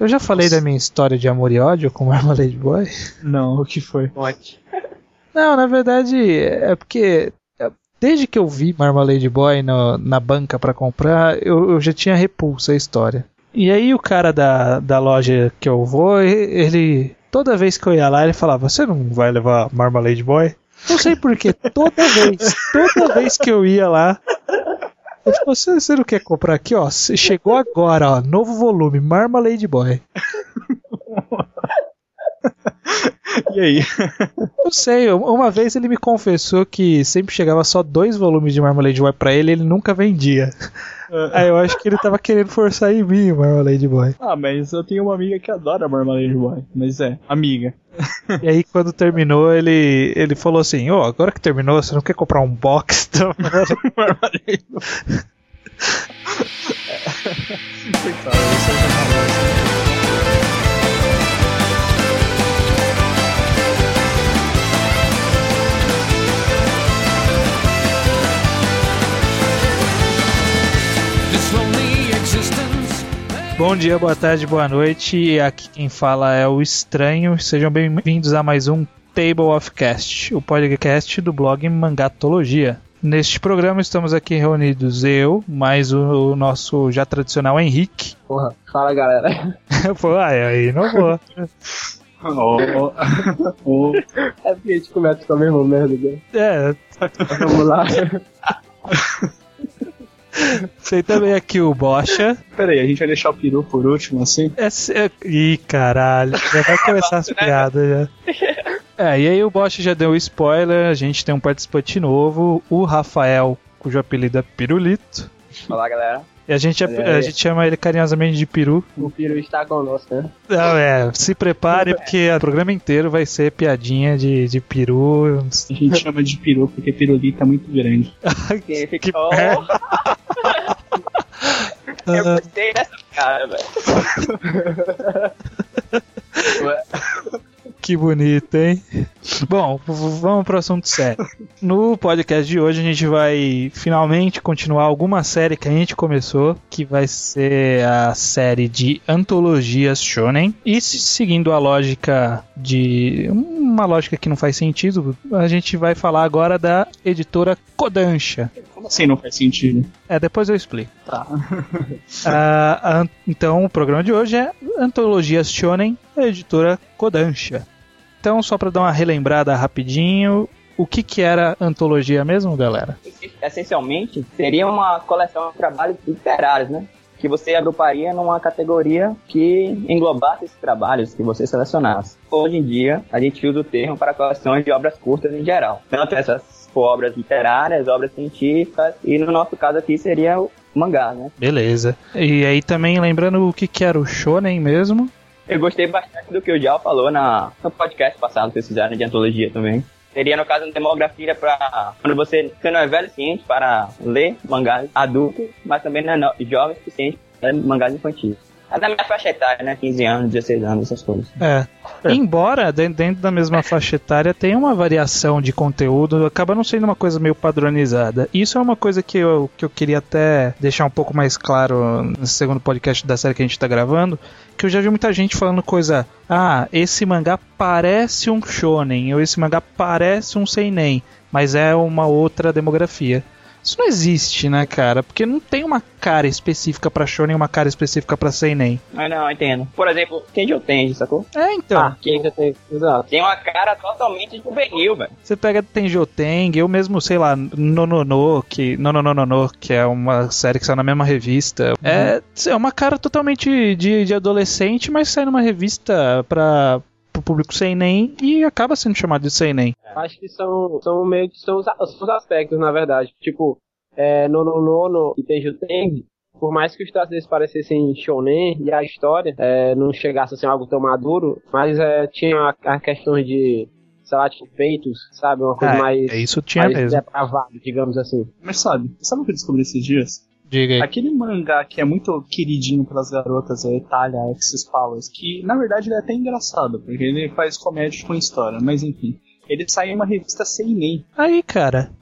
Eu já falei Nossa. da minha história de amor e ódio com Marmalade Boy? Não, o que foi? Pode. Não, na verdade é porque é, desde que eu vi Marmalade Boy no, na banca para comprar, eu, eu, já tinha repulsa a história. E aí o cara da, da loja que eu vou, ele toda vez que eu ia lá, ele falava: "Você não vai levar Marmalade Boy?" Não sei porquê, toda vez, toda vez que eu ia lá, falou, você, você não quer comprar aqui, ó? Chegou agora, ó. Novo volume, Marmalade Boy. E aí? Não sei, uma vez ele me confessou que sempre chegava só dois volumes de Marmalade Boy pra ele e ele nunca vendia. É. Aí eu acho que ele tava querendo forçar em mim o Marmalade Boy. Ah, mas eu tenho uma amiga que adora Marmalade Boy. Mas é, amiga. E aí quando terminou, ele, ele falou assim, ô, oh, agora que terminou, você não quer comprar um box do Marmalade Boy? Coitado, você Bom dia, boa tarde, boa noite. Aqui quem fala é o Estranho. Sejam bem-vindos a mais um Table of Cast, o podcast do blog Mangatologia. Neste programa estamos aqui reunidos eu, mais o, nosso já tradicional Henrique. Porra, fala galera. Pô, aí, aí não vou. Oh, oh. É porque a gente começa com a mesma merda, né? É. Vamos lá. Sei também aqui o Bocha. Pera aí, a gente vai deixar o peru por último, assim? É, é, ih, caralho. Já vai começar as piadas já. É, e aí o Bosch já deu o spoiler, a gente tem um participante novo, o Rafael, cujo apelido é Pirulito. Olá, galera. E a gente, a, a, gente chama ele carinhosamente de peru. O peru está conosco, né? Não, é, se prepare porque o programa inteiro vai ser piadinha de, de peru. A gente chama de peru porque pirulito é muito grande. que, que oh. Eu gostei dessa cara, velho. Que bonito, hein? Bom, vamos para o assunto sério. No podcast de hoje a gente vai finalmente continuar alguma série que a gente começou, que vai ser a série de antologias shonen. E seguindo a lógica de uma lógica que não faz sentido, a gente vai falar agora da editora Kodansha. Como assim não faz sentido? É, depois eu explico. Tá. ah, então, o programa de hoje é Antologias Shonen, editora Kodansha. Então, só para dar uma relembrada rapidinho, o que, que era antologia mesmo, galera? Essencialmente, seria uma coleção de trabalhos literários, né? Que você agruparia numa categoria que englobasse esses trabalhos que você selecionasse. Hoje em dia, a gente usa o termo para coleções de obras curtas em geral. Tanto essas obras literárias, obras científicas, e no nosso caso aqui seria o mangá, né? Beleza. E aí também lembrando o que, que era o shonen mesmo. Eu gostei bastante do que o Jal falou na, no podcast passado que vocês fizeram de antologia também. Seria, no caso, uma demografia para quando você, você não é velho ciente para ler mangás adultos, mas também não é jovem suficiente para ler mangás infantis. É da minha faixa etária, né? 15 anos, 16 anos, essas coisas. É. é. Embora dentro da mesma faixa etária tenha uma variação de conteúdo, acaba não sendo uma coisa meio padronizada. Isso é uma coisa que eu, que eu queria até deixar um pouco mais claro no segundo podcast da série que a gente tá gravando, que eu já vi muita gente falando coisa, ah, esse mangá parece um shonen, ou esse mangá parece um seinen, mas é uma outra demografia. Isso não existe, né, cara? Porque não tem uma cara específica pra shonen e uma cara específica pra seinen. Ah, não, entendo. Por exemplo, Kenji Tenji, sacou? É, então. Ah, Kenji Tenji, exato. Tem uma cara totalmente juvenil, velho. Você pega Tenji Teng, eu mesmo, sei lá, Nonono, que, que é uma série que saiu na mesma revista. Uhum. É, é uma cara totalmente de, de adolescente, mas sai numa revista pra, pro público sem nem e acaba sendo chamado de sem nem. Acho que são, são meio que são os, os aspectos, na verdade. Tipo, é, no Nono e Tenju Teng, por mais que os traços deles parecessem shonen e a história é, não chegasse a ser algo tão maduro, mas é, tinha a, a questão de sei lá, tipo, peitos, sabe? Uma coisa é, mais. É isso tinha mais mesmo. depravado, digamos assim. Mas sabe, sabe o que eu descobri esses dias? Diga aí. Aquele mangá que é muito queridinho pelas garotas é Itália Exes Powers, que na verdade ele é até engraçado, porque ele faz comédia com história, mas enfim. ele saiu em uma revista Seinen. Aí, cara.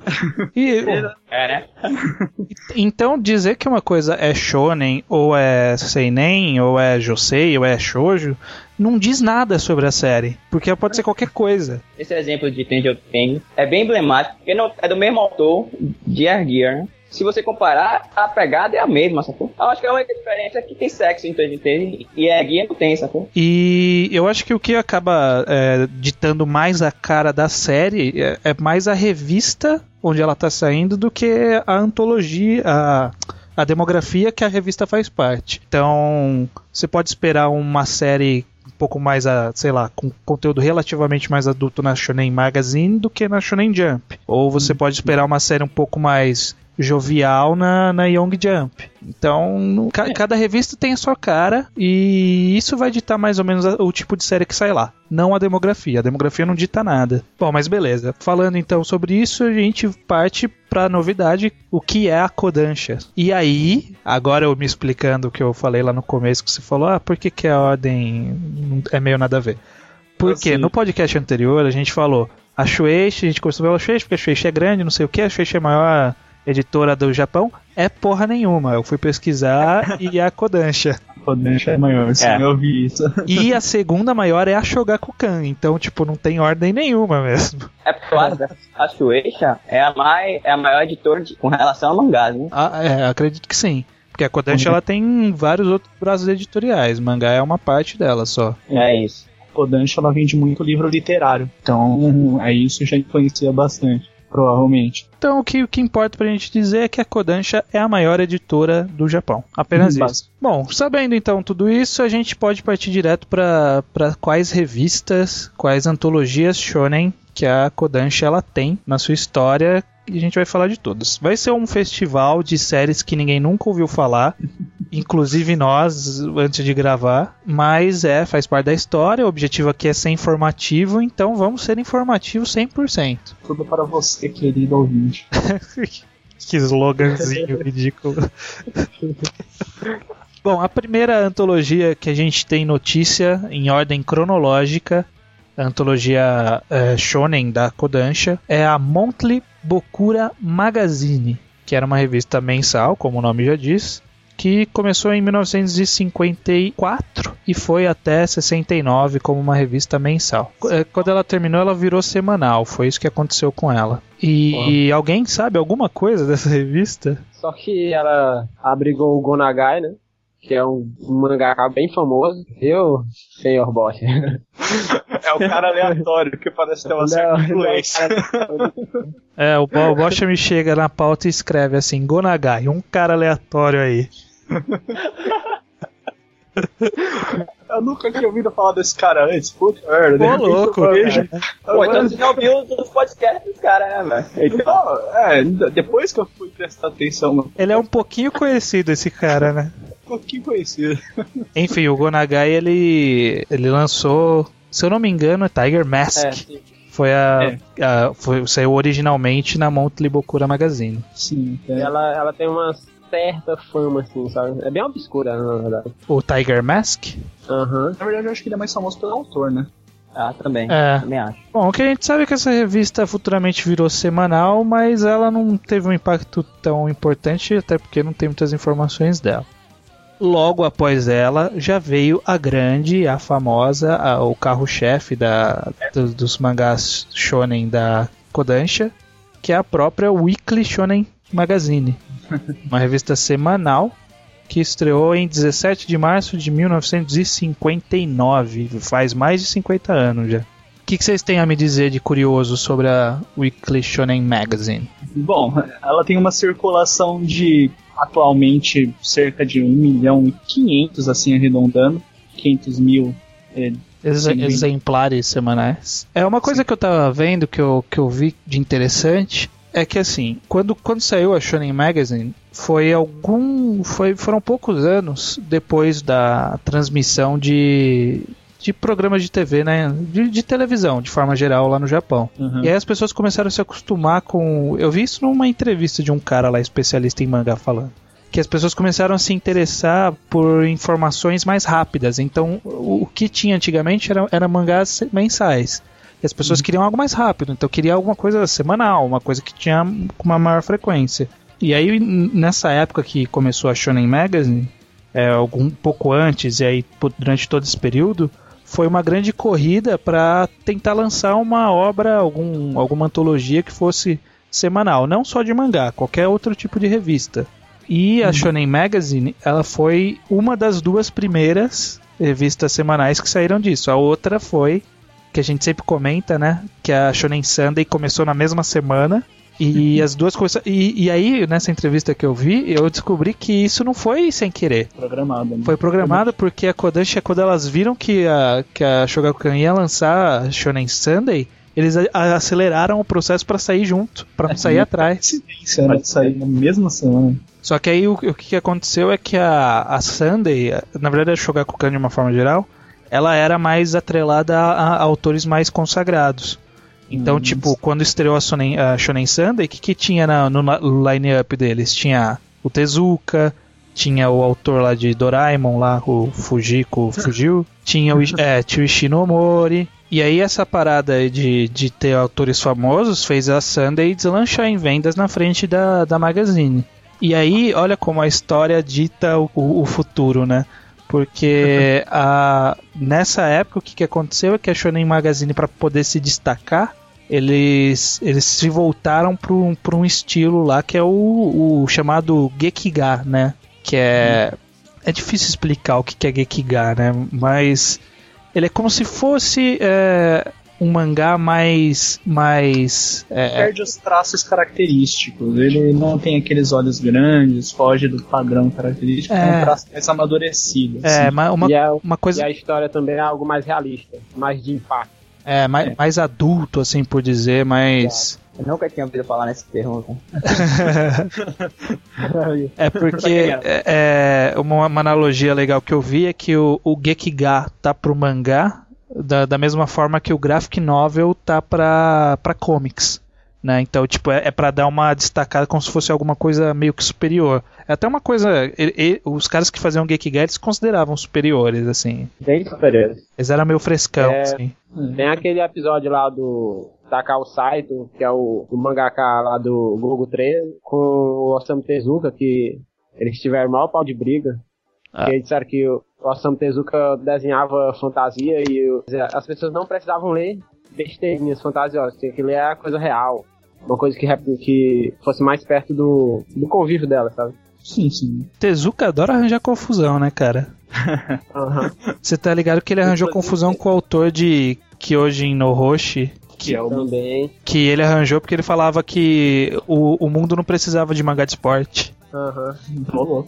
E, É, né? então dizer que uma coisa é shonen ou é seinen ou é josei ou é shoujo não diz nada sobre a série, porque pode ser qualquer coisa. Esse exemplo de Tenjo Teng é bem emblemático, porque não, é do mesmo autor de Air Gear, né? Se você comparar, a pegada é a mesma, sacou? Eu acho que a única diferença é que tem sexo em Tenjo Teng e Air Gear não tem, sacou? E eu acho que o que acaba é, ditando mais a cara da série é, é mais a revista onde ela tá saindo do que a antologia, a, a demografia que a revista faz parte. Então, você pode esperar uma série um pouco mais, a, sei lá, com conteúdo relativamente mais adulto na Shonen Magazine do que na Shonen Jump. Ou você pode esperar uma série um pouco mais jovial na, na Young Jump. Então, no- ca- cada revista tem a sua cara e isso vai ditar mais ou menos a- o tipo de série que sai lá. Não a demografia. A demografia não dita nada. Bom, mas beleza. Falando então sobre isso, a gente parte pra novidade, o que é a Kodansha. E aí, agora eu me explicando o que eu falei lá no começo, que você falou, ah, por que, que a ordem é meio nada a ver? Porque Assim. no podcast anterior a gente falou a Shueisha, a gente começou pela Shueisha, porque a Shueisha é grande, não sei o que, a Shueisha é maior editora do Japão. É porra nenhuma. Eu fui pesquisar e é a Kodansha. Kodansha é maior, sim, É. eu vi isso. E a segunda maior é a Shogakukan. Então, tipo, não tem ordem nenhuma mesmo. É porque eu acho que a Shueisha é a, mais, é a maior editora de- com relação a mangás, né? Ah, é, acredito que sim. Porque a Kodansha ela tem vários outros braços editoriais. Mangá é uma parte dela só. É isso. Kodansha ela vende muito livro literário. Então, é isso já influencia bastante, provavelmente. Então o que, o que importa pra gente dizer é que a Kodansha é a maior editora do Japão. Apenas Uhum, isso. Bom, sabendo então tudo isso, a gente pode partir direto pra quais revistas, quais antologias shonen que a Kodansha ela tem na sua história e a gente vai falar de todas. Vai ser um festival de séries que ninguém nunca ouviu falar, inclusive nós antes de gravar, mas é, faz parte da história, o objetivo aqui é ser informativo, então vamos ser informativos 100%. Tudo para você, querido ouvinte. Que sloganzinho ridículo. Bom, a primeira antologia que a gente tem notícia em ordem cronológica, a antologia eh, Shonen da Kodansha, é a Monthly Bokura Magazine, que era uma revista mensal, como o nome já diz, que começou em 1954 e foi até 69 como uma revista mensal. Eh, Quando ela terminou, ela virou semanal, foi isso que aconteceu com ela. E alguém sabe alguma coisa dessa revista? Só que ela abrigou o Gonagai, né? Que é um mangaka bem famoso. Eu, senhor Bosch. É o cara aleatório que parece ter uma certa influência. É, o Bo- o Bocha me chega na pauta e escreve assim: Gonagai, um cara aleatório aí. Eu nunca tinha ouvido falar desse cara antes. Puta merda. de Ô, repente louco, vejo-. Pô, então você já ouviu os podcasts dos caras, né, velho? Então, Não, é, depois que eu fui prestar atenção, Ele é um pouquinho conhecido, esse cara, né? Pouquinho conhecido. Enfim, o Gonagai ele, ele lançou, se eu não me engano, é Tiger Mask. É, sim. Foi a, a- foi, saiu originalmente na Monthly Bokura Magazine. Sim, é. ela, ela tem uma certa fama, assim, sabe? É bem obscura, na verdade. O Tiger Mask? Aham. Na verdade, eu acho que ele é mais famoso pelo autor, né? ah, também. É. Também acho. Bom, o que a gente sabe é que essa revista futuramente virou semanal, mas ela não teve um impacto tão importante, até porque não tem muitas informações dela. Logo após ela, já veio a grande, a famosa, a- o carro-chefe da, do- dos mangás shonen da Kodansha, que é a própria Weekly Shonen Magazine, uma revista semanal que estreou em 17 de março de 1959, faz mais de 50 anos já. O que, que vocês têm a me dizer de curioso sobre a Weekly Shonen Magazine? Bom, ela tem uma circulação de atualmente cerca de 1 milhão e 500, assim arredondando. 500 mil. é, Ex- Sim. exemplares semanais. É uma coisa que eu tava vendo que eu, que eu vi de interessante é que assim, quando, quando saiu a Shonen Magazine, foi algum. Foi, foram poucos anos depois da transmissão de. De programas de TV, né? De, de televisão, de forma geral, lá no Japão. uhum. E aí as pessoas começaram a se acostumar com. Eu vi isso numa entrevista de um cara lá especialista em mangá falando. Que as pessoas começaram a se interessar por informações mais rápidas. Então, o o que tinha antigamente era, era mangás mensais. E as pessoas queriam algo mais rápido, então queria alguma coisa semanal, uma coisa que tinha com uma maior frequência. E aí, nessa época que começou a Shonen Magazine, é, algum pouco antes, e aí durante todo esse período, foi uma grande corrida para tentar lançar uma obra, algum, alguma antologia que fosse semanal, não só de mangá, qualquer outro tipo de revista. E a Shonen Magazine, ela foi uma das duas primeiras revistas semanais que saíram disso. A outra foi, que a gente sempre comenta, né? Que a Shonen Sunday começou na mesma semana. E as duas coisas. E, e aí, nessa entrevista que eu vi, eu descobri que isso não foi sem querer. Programado. Né? Foi programado porque a Kodansha, quando elas viram que a, que a Shogakukan ia lançar a Shonen Sunday, eles aceleraram o processo pra sair junto, pra não sair atrás. Coincidência, né? Sair na mesma semana. Só que aí o, o que aconteceu é que a, a Sunday, na verdade a Shogakukan de uma forma geral, ela era mais atrelada a, a autores mais consagrados. Então, Hum, tipo, quando estreou a, Shonen, a Shonen Sunday, o que, que tinha na- no, line-up deles? Tinha o Tezuka, tinha o autor lá de Doraemon, lá, o Fujiko Fugiu, tinha o, é, tinha o Ishinomori. E aí essa parada de, de ter autores famosos fez a Sunday deslanchar em vendas na frente da, da Magazine. E aí, olha como a história dita o- o futuro, né? Porque a, nessa época o que, que aconteceu é que a Shonen Magazine, para poder se destacar, eles, eles se voltaram para um, pra um estilo lá que é o, o chamado Gekiga, né? Que é. É difícil explicar o que, que é Gekiga, né? Mas ele é como se fosse é, um mangá mais. mais é, Perde os traços característicos. Ele não tem aqueles olhos grandes, foge do padrão característico. É, É. um traço mais amadurecido. é, assim. ma- uma, e, a, uma e coisa a história também é algo mais realista, mais de impacto. é, mais, É. mais adulto, assim por dizer, mais. Eu nunca tinha ouvido falar nesse termo. É porque é, é, uma, uma analogia legal que eu vi é que o, o Gekiga tá pro mangá da, da mesma forma que o graphic novel tá pra, pra comics. Né? Então, tipo, é, é para dar uma destacada como se fosse alguma coisa meio que superior. É até uma coisa. ele- ele- os caras que faziam Gekiga eles consideravam superiores, assim. Bem superior. Eles eram meio frescão, É. assim. Tem aquele episódio lá do Takao Saito, que é o, o mangaka lá do Gogo 13, com o Osamu Tezuka, que eles tiveram maior pau de briga. Ah. Que eles disseram que o Osamu Tezuka desenhava fantasia e o- as pessoas não precisavam ler besteirinhas fantasiosas, tinha que ler a coisa real. Uma coisa que, que fosse mais perto do, do convívio dela, sabe? Sim, sim. Tezuka adora arranjar confusão, né, cara? Aham. Você tá ligado que ele arranjou confusão com o autor de Kyojin no Hoshi, Que é o Também. que ele arranjou porque ele falava que o, o mundo não precisava de mangá de esporte. Aham. rolou.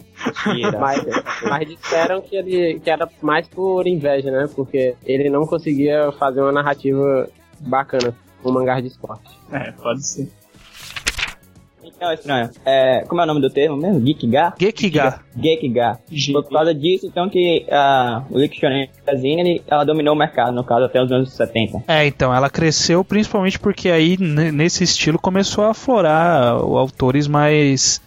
Mas, mas disseram que ele que era mais por inveja, né? Porque ele não conseguia fazer uma narrativa bacana com um mangá de esporte. É, pode ser. Então, estranho. É, como é o nome do termo mesmo? Gekiga. Geekga. Foi por causa disso, então, que a o Magazine, ele, ela dominou o mercado, no caso, até os anos 70. É, então, ela cresceu principalmente porque aí, nesse estilo, começou a aflorar autores mais.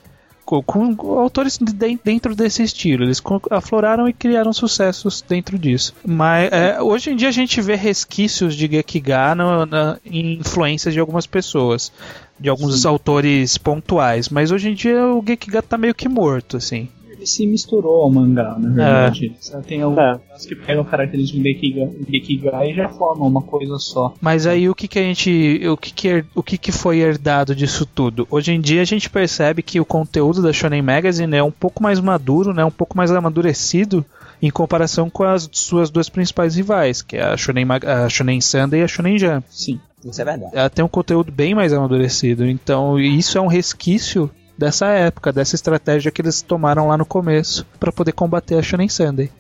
Com, com autores de- dentro desse estilo. Eles afloraram e criaram sucessos dentro disso. Mas é, hoje em dia a gente vê resquícios de Gekiga no- na, em influências de algumas pessoas. De alguns autores pontuais. Mas hoje em dia o Gekiga tá meio que morto, assim. Se misturou ao mangá, na verdade. Só Tem alguns que pegam características do Gekiga, Gekiga e já formam uma coisa só. Mas aí o que que a gente, o que que, o que que foi herdado disso tudo? Hoje em dia a gente percebe que o conteúdo da Shonen Magazine é um pouco mais maduro, né, um pouco mais amadurecido em comparação com as suas duas principais rivais, que é a Shonen, a Shonen Sunday e a Shonen Jump. Sim. Isso é verdade. Ela tem um conteúdo bem mais amadurecido, então isso é um resquício dessa época, dessa estratégia que eles tomaram lá no começo para poder combater a Shonen Sunday.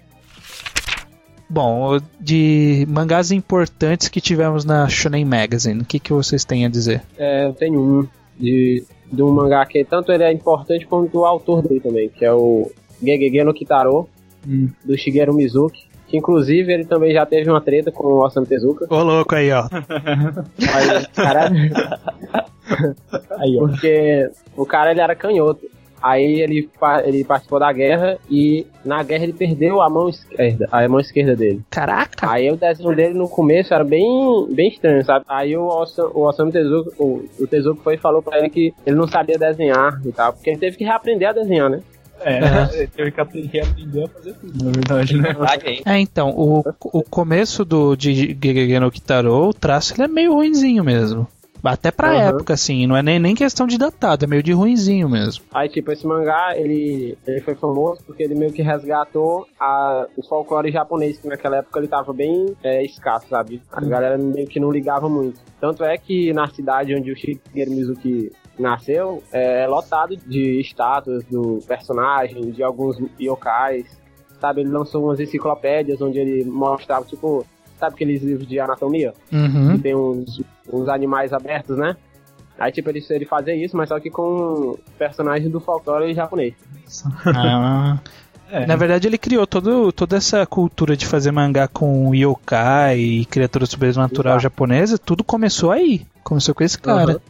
Bom, de mangás importantes que tivemos na Shonen Magazine, o que, que vocês têm a dizer? É, eu tenho um de, de um mangá que tanto ele é importante quanto o autor dele também, que é o Gegege no Kitaro, Hum. do Shigeru Mizuki. Que inclusive ele também já teve uma treta com o Osamu Tezuka. Ô louco aí, ó. Aí, caralho, Aí, ó. porque o cara ele era canhoto. Aí ele, ele participou da guerra e na guerra ele perdeu a mão esquerda, a mão esquerda dele. Caraca! Aí o desenho dele no começo era bem, bem estranho, sabe? Aí o Osamu, o Osamu Tezuka, o, o Tezuka foi e falou pra ele que ele não sabia desenhar e tal, porque ele teve que reaprender a desenhar, né? É, que aprender, aprender a fazer tudo, na verdade, né? Verdade aí. É, então, o, o começo do de Gegege no Kitaro, o traço ele é meio ruinzinho mesmo. Até pra Uhum. época, assim, não é nem, nem questão de datado, é meio de ruinzinho mesmo. Aí, tipo, esse mangá, ele, ele foi famoso porque ele meio que resgatou a, o folclore japonês, que naquela época ele tava bem é, escasso, sabe? A galera meio que não ligava muito. Tanto é que na cidade onde o Shigeru Mizuki nasceu, é lotado de estátuas do personagem, de alguns yokais, sabe? Ele lançou umas enciclopédias onde ele mostrava, tipo, sabe aqueles livros de anatomia? Uhum. que tem uns, uns animais abertos, né? Aí, tipo, ele, ele fazia isso, mas só que com personagens do folclore japonês. Ah, É. Na verdade, ele criou todo, toda essa cultura de fazer mangá com yokai e criatura sobrenatural Exato. japonesa, tudo começou aí. Começou com esse cara. Uhum.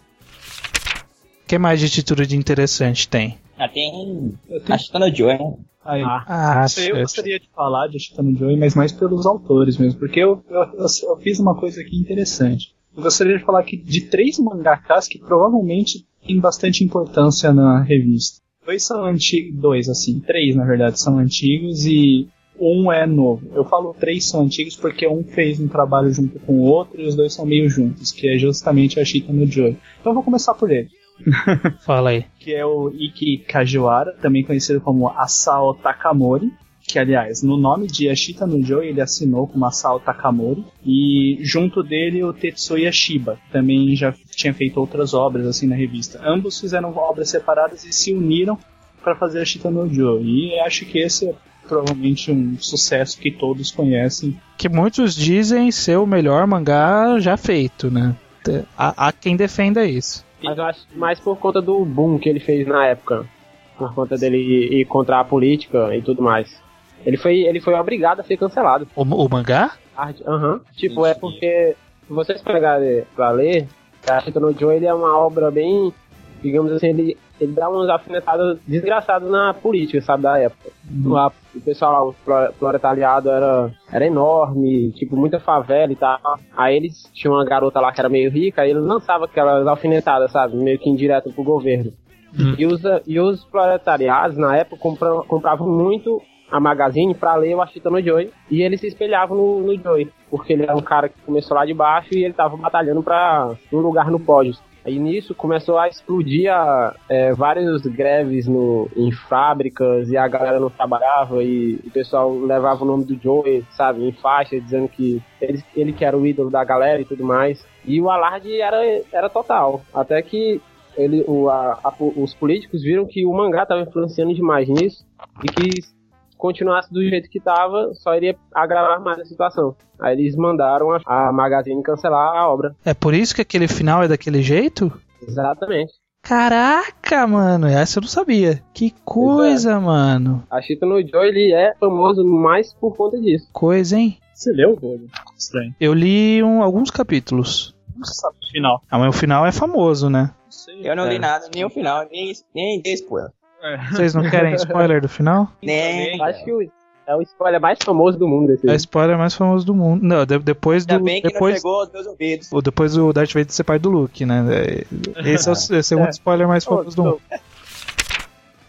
O que mais de título de interessante tem? Ah, tem Eu tenho- a Chitano Joy, né? Aí, Ah, Ah, Isso aí eu gostaria de falar de Ashitano Joy, mas mais pelos autores mesmo, porque eu, eu, eu- eu fiz uma coisa aqui interessante. Eu gostaria de falar aqui de três mangakas que provavelmente têm bastante importância na revista. Dois são antigos, dois assim, três na verdade são antigos e um é novo. Eu falo três são antigos porque um fez um trabalho junto com o outro e os dois são meio juntos, que é justamente a Shitano Joy. Então eu vou começar por ele fala aí. que é o Iki Kajiwara, também conhecido como Asao Takamori, que aliás, no nome de Ashita no Joe ele assinou como Asao Takamori, e junto dele o Tetsuya Shiba, também já tinha feito outras obras assim na revista. Ambos fizeram obras separadas e se uniram para fazer Ashita no Joe, e acho que esse é provavelmente um sucesso que todos conhecem. Que muitos dizem ser o melhor mangá já feito, né? Há, há quem defenda isso. Mas eu acho mais por conta do boom que ele fez na época. Por conta dele ir, ir contra a política e tudo mais. Ele foi, ele foi obrigado a ser cancelado. O, o mangá? Aham. Tipo, é porque se vocês pegarem pra ler, a Chita no Joe ele é uma obra bem. Digamos assim, ele, ele dá umas alfinetadas desgraçadas na política, sabe, da época. Lá, o pessoal lá, o pro- proletariado era, era enorme, tipo, muita favela e tal. Aí eles tinham uma garota lá que era meio rica, aí eles lançavam aquelas alfinetadas, sabe, meio que indireto pro governo. Hum. E, os, e os proletariados, na época, compra- compravam muito a Magazine pra ler o Ashita no Joy. E eles se espelhavam no, no Joy. Porque ele era um cara que começou lá de baixo e ele tava batalhando pra um lugar no pódio. Aí nisso começou a explodir a, é, várias greves no, em fábricas e a galera não trabalhava e o pessoal levava o nome do Joey, sabe, em faixa, dizendo que ele, ele que era o ídolo da galera e tudo mais. E o alarde era, era total. Até que ele, o, a- a- os políticos viram que o mangá estava influenciando demais nisso e que continuasse do jeito que estava, só iria agravar mais a situação. Aí eles mandaram a, a Magazine cancelar a obra. É por isso que aquele final é daquele jeito? Exatamente. Caraca, mano, essa eu não sabia. Que coisa, mano. A Chita no Joe ele é famoso mais por conta disso. Coisa, hein? Você leu, Rodo? Estranho. Eu li um- alguns capítulos. Não sabe o final. Ah, mas o final é famoso, né? Não sei. Eu não É. li nada, nem o final, nem, nem dei spoiler. É. Vocês não querem spoiler do final? Nem. Eu acho que o- é o spoiler mais famoso do mundo esse. É o spoiler mais famoso do mundo. Não, de- depois do. Ainda bem que depois, aos meus ouvidos. o- depois do Darth Vader ser pai do Luke, né? É, Esse é o, é o segundo spoiler mais famoso do mundo.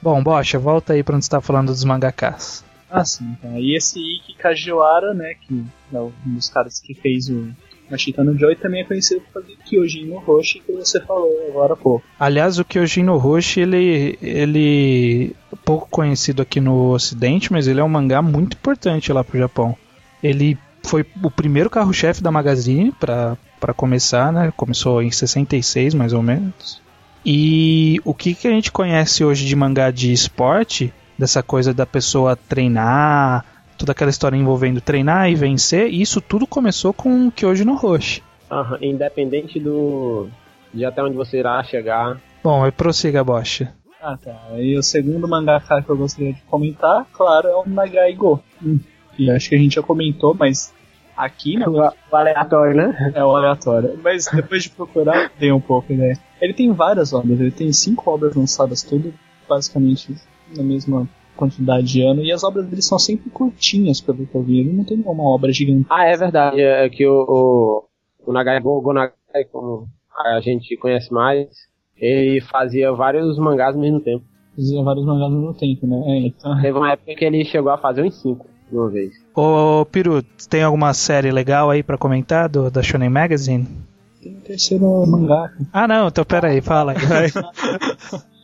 Bom, Bocha, volta aí pra onde você tá falando dos mangakas. Ah, sim. Então. E esse Iki Kajiwara, né, que é um dos caras que fez o Machita no Joy, também é conhecido por fazer Kyojin no Roshi, que você falou agora há pouco. Aliás, o Kyojin no Hoshi, ele, ele é pouco conhecido aqui no ocidente, mas ele é um mangá muito importante lá pro Japão. Ele foi o primeiro carro-chefe da Magazine para começar, né? Começou em 66, mais ou menos. E o que, que a gente conhece hoje de mangá de esporte, dessa coisa da pessoa treinar, toda aquela história envolvendo treinar e vencer, isso tudo começou com o Kyoji no Hoshi. Aham, independente do. de até onde você irá chegar. Bom, aí prossiga, Bocha. Ah, tá. E o segundo mangaka que eu gostaria de comentar, claro, é o Nagai Go. Hum, que acho que a gente já comentou, mas aqui né, O aleatório, né? é o aleatório. Mas depois de procurar, tem um pouco ideia. Ele tem várias obras, ele tem cinco obras lançadas tudo basicamente na mesma quantidade de ano. E as obras dele são sempre curtinhas, pelo que eu vi. Ele não tem nenhuma obra gigante. Ah, é verdade. É que o, o, o Nagai Gonagai, como a gente conhece mais, ele fazia vários mangás ao mesmo tempo. Fazia vários mangás ao mesmo tempo, né? É, então... Teve uma época que ele chegou a fazer uns cinco de uma vez. Ô, Piru, tem alguma série legal aí pra comentar do, da Shonen Magazine? Tem o terceiro mangá. Ah, não, então pera aí,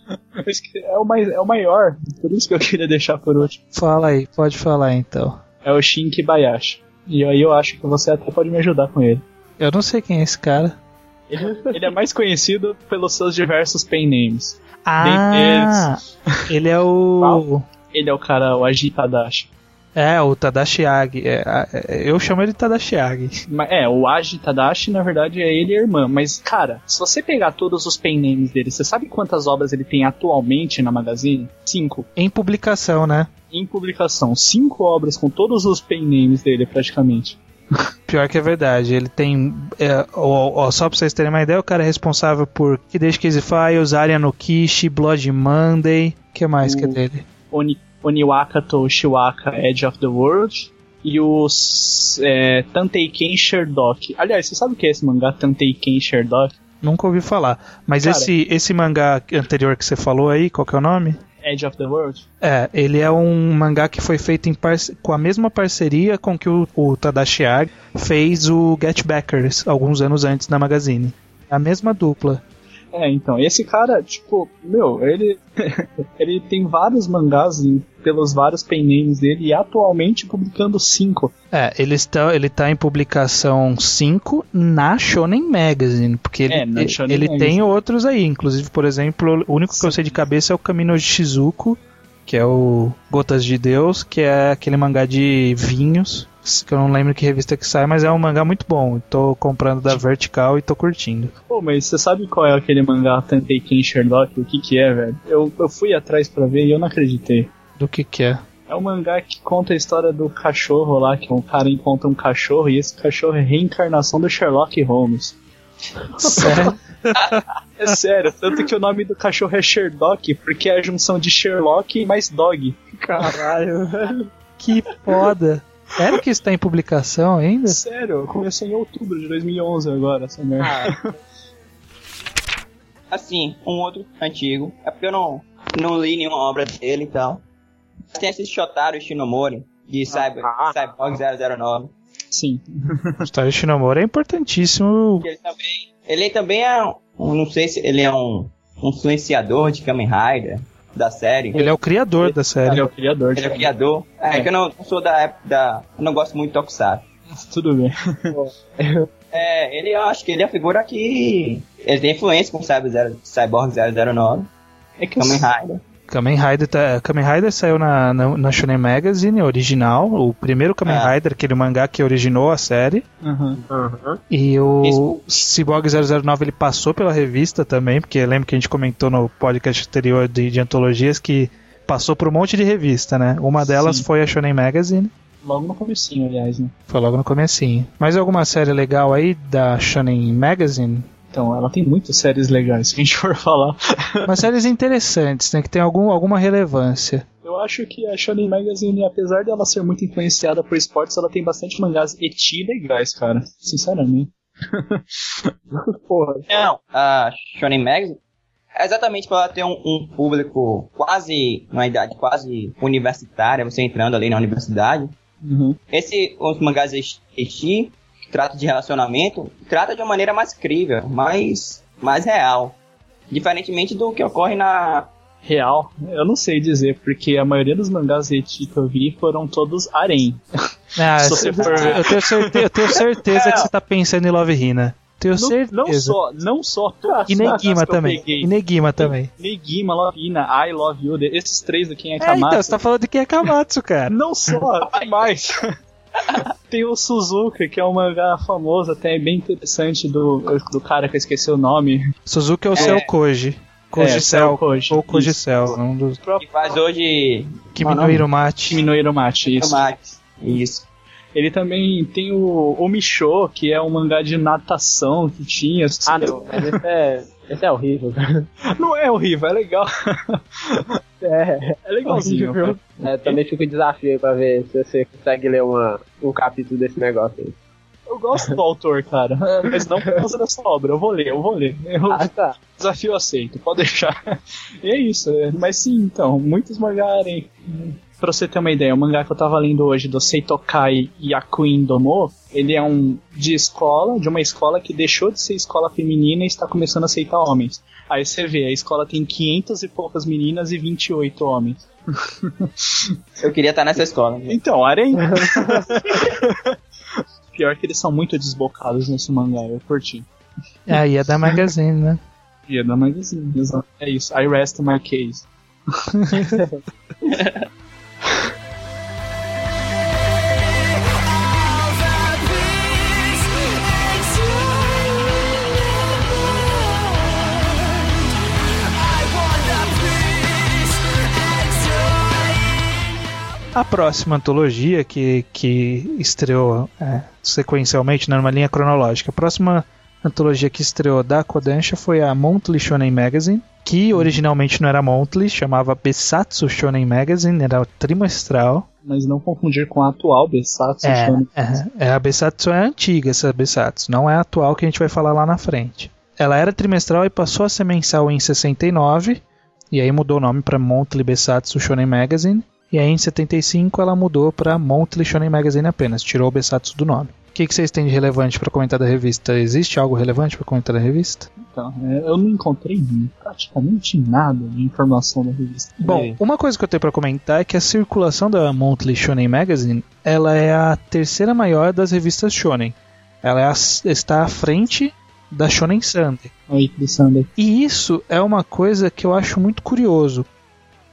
é, o mais, é o maior, por isso que eu queria deixar por último. Fala aí, pode falar então. É o Shinki Bayashi. E aí eu acho que você até pode me ajudar com ele. Eu não sei quem é esse cara. Ele, ele é mais conhecido pelos seus diversos pen names. Ah, ele é o. Ele é o cara, o Aji Tadashi. É, o Tadashi Agi. É, é, eu chamo ele de Tadashi Agi. É, o Aji Tadashi, na verdade, é ele e a irmã. Mas, cara, se você pegar todos os pen names dele, você sabe quantas obras ele tem atualmente na Magazine? Cinco. Em publicação, né? Em publicação. Cinco obras com todos os pen names dele, praticamente. Pior que é verdade, ele tem. É, ó, ó, só pra vocês terem uma ideia, o cara é responsável por Kideishi Case Files, Aria no Kishi, Blood Monday. O que mais o... que é dele? Oni Oniwaka Toshiwaka Edge of the World e os é, Tanteiken Sherdok. Aliás, você sabe o que é esse mangá Tanteiken Sherdok? Nunca ouvi falar. Mas Cara, esse, esse mangá anterior que você falou aí, qual que é o nome? Edge of the World? É, ele é um mangá que foi feito em com a mesma parceria com que o, o Tadashi fez o Get Backers alguns anos antes na Magazine. A mesma dupla. É, então, esse cara, tipo, meu, ele ele tem vários mangás pelos vários pen names dele e atualmente publicando cinco. É, ele está, ele tá em publicação 5 na Shonen Magazine, porque ele, é, ele, ele tem outros aí, inclusive, por exemplo, o único que eu sei de cabeça é o Camino de Shizuko, que é o Gotas de Deus, que é aquele mangá de vinhos, que eu não lembro que revista que sai, mas é um mangá muito bom. Tô comprando da Vertical e tô curtindo. Pô, mas você sabe qual é aquele mangá Tentei Ken Sherlock? O que que é, velho? Eu, eu fui atrás para ver e eu não acreditei. Do que que é? É um mangá que conta a história do cachorro lá, que um cara encontra um cachorro e esse cachorro é reencarnação do Sherlock Holmes. Sério? é sério, tanto que o nome do cachorro é Sherlock, porque é a junção de Sherlock mais Dog. Caralho, velho. Que foda. Sério que está em publicação ainda? Sério, começou em outubro de 2011 agora, essa merda. Ah. Assim, um outro antigo, é porque eu não, não li nenhuma obra dele e tal. Tem esse Shotaro Shinomori, de Cyber, ah. Cyborg 009. Sim. Shotaro Shinomori é importantíssimo. Ele também, ele também é, um, não sei se ele é um, um influenciador de Kamen Rider da série. Ele é o criador ele, da série. Ele é o criador. Ele é o criador. É, é, que eu não sou da época da. Eu não gosto muito de Tokusatsu. Tudo bem. é, ele eu acho que ele é a figura que. Ele tem influência com Cyber Zero, Cyborg 009. É que Kamen Rider. Kamen Rider, tá, Kamen Rider saiu na, na, na, Shonen Magazine original, o primeiro Kamen é. Rider, aquele mangá que originou a série. Uhum. Uhum. E o Cyborg 009 ele passou pela revista também, porque lembro que a gente comentou no podcast anterior de, de antologias que passou por um monte de revista, né? Uma delas Sim. foi a Shonen Magazine. Logo no comecinho, aliás, né? Foi logo no comecinho. Mais alguma série legal aí da Shonen Magazine? Então, ela tem muitas séries legais, se a gente for falar. Mas séries interessantes, né? Que tem algum, alguma relevância. Eu acho que a Shonen Magazine, apesar dela ser muito influenciada por esportes, ela tem bastante mangás eti legais, cara. Sinceramente. Porra. Não, a Shonen Magazine é exatamente para ter um, um, público quase, uma idade quase universitária, você entrando ali na universidade. Uhum. Esse, os mangás eti trata de relacionamento, trata de uma maneira mais crível, mais, mais real. Diferentemente do que ocorre na. Real? Eu não sei dizer, porque a maioria dos mangás que eu vi foram todos harem. Ah, Se você for... eu, tenho certeza, eu tenho certeza é. que você tá pensando em Love Hina. Tenho não, certeza. Não só, não só todas E Negima também. E Negima também. Negima, Love Hina, I Love You, esses três aqui é Kamatsu. É, então, você tá falando de quem é Kamatsu, cara. não só, mais. Tem o Suzuka, que é um mangá famoso, até bem interessante, do, do cara que eu esqueci o nome. Suzuka é o é. Cell Koji. Koji é, Cell, Koji. Ou Koji Cell. Um dos... Que faz hoje... Kimi no Iromate. Kimi no Iromate, isso. Ele também tem o, o Micho, que é um mangá de natação que tinha. Ah, não, mas esse é, esse é horrível. Não é horrível, é legal. É, É legalzinho. cara. É, também fica o desafio aí pra ver se você consegue ler uma, um capítulo desse negócio aí. Eu gosto do autor, cara. Mas não por causa dessa obra. Eu vou ler, eu vou ler. Eu, Ah, tá. Desafio aceito, pode deixar. E é isso. é. Mas sim, então, muitos mangarem. Pra você ter uma ideia, o mangá que eu tava lendo hoje, do Seitokai Yakuin Domo, ele é um de escola, de uma escola que deixou de ser escola feminina e está começando a aceitar homens. Aí você vê, a escola tem 500 e poucas meninas e 28 homens. Eu queria estar nessa escola. né? Então, Arém. Pior que eles são muito desbocados nesse mangá, eu curti. Aí é da Magazine, né? E é da Magazine, exato. É isso, I rest my case. A próxima antologia que, que estreou é, sequencialmente, né, numa linha cronológica, a próxima antologia que estreou da Kodansha foi a Monthly Shonen Magazine, que originalmente não era Monthly, chamava Besatsu Shonen Magazine, era trimestral. Mas não confundir com a atual Besatsu É, Shonen. é, é, a Besatsu é antiga, essa Besatsu, não é a atual que a gente vai falar lá na frente. Ela era trimestral e passou a ser mensal em 69, e aí mudou o nome para Monthly Besatsu Shonen Magazine. E aí em 75 ela mudou para Monthly Shonen Magazine apenas, tirou o Besatsu do nome. O que, que vocês têm de relevante para comentar da revista? Existe algo relevante para comentar da revista? Então, é, eu não encontrei praticamente nada de informação da revista. Bom, uma coisa que eu tenho para comentar é que a circulação da Monthly Shonen Magazine ela é a terceira maior das revistas shonen. Ela é a- está à frente da Shonen Sunday. Aí, Crissanda. E isso é uma coisa que eu acho muito curioso,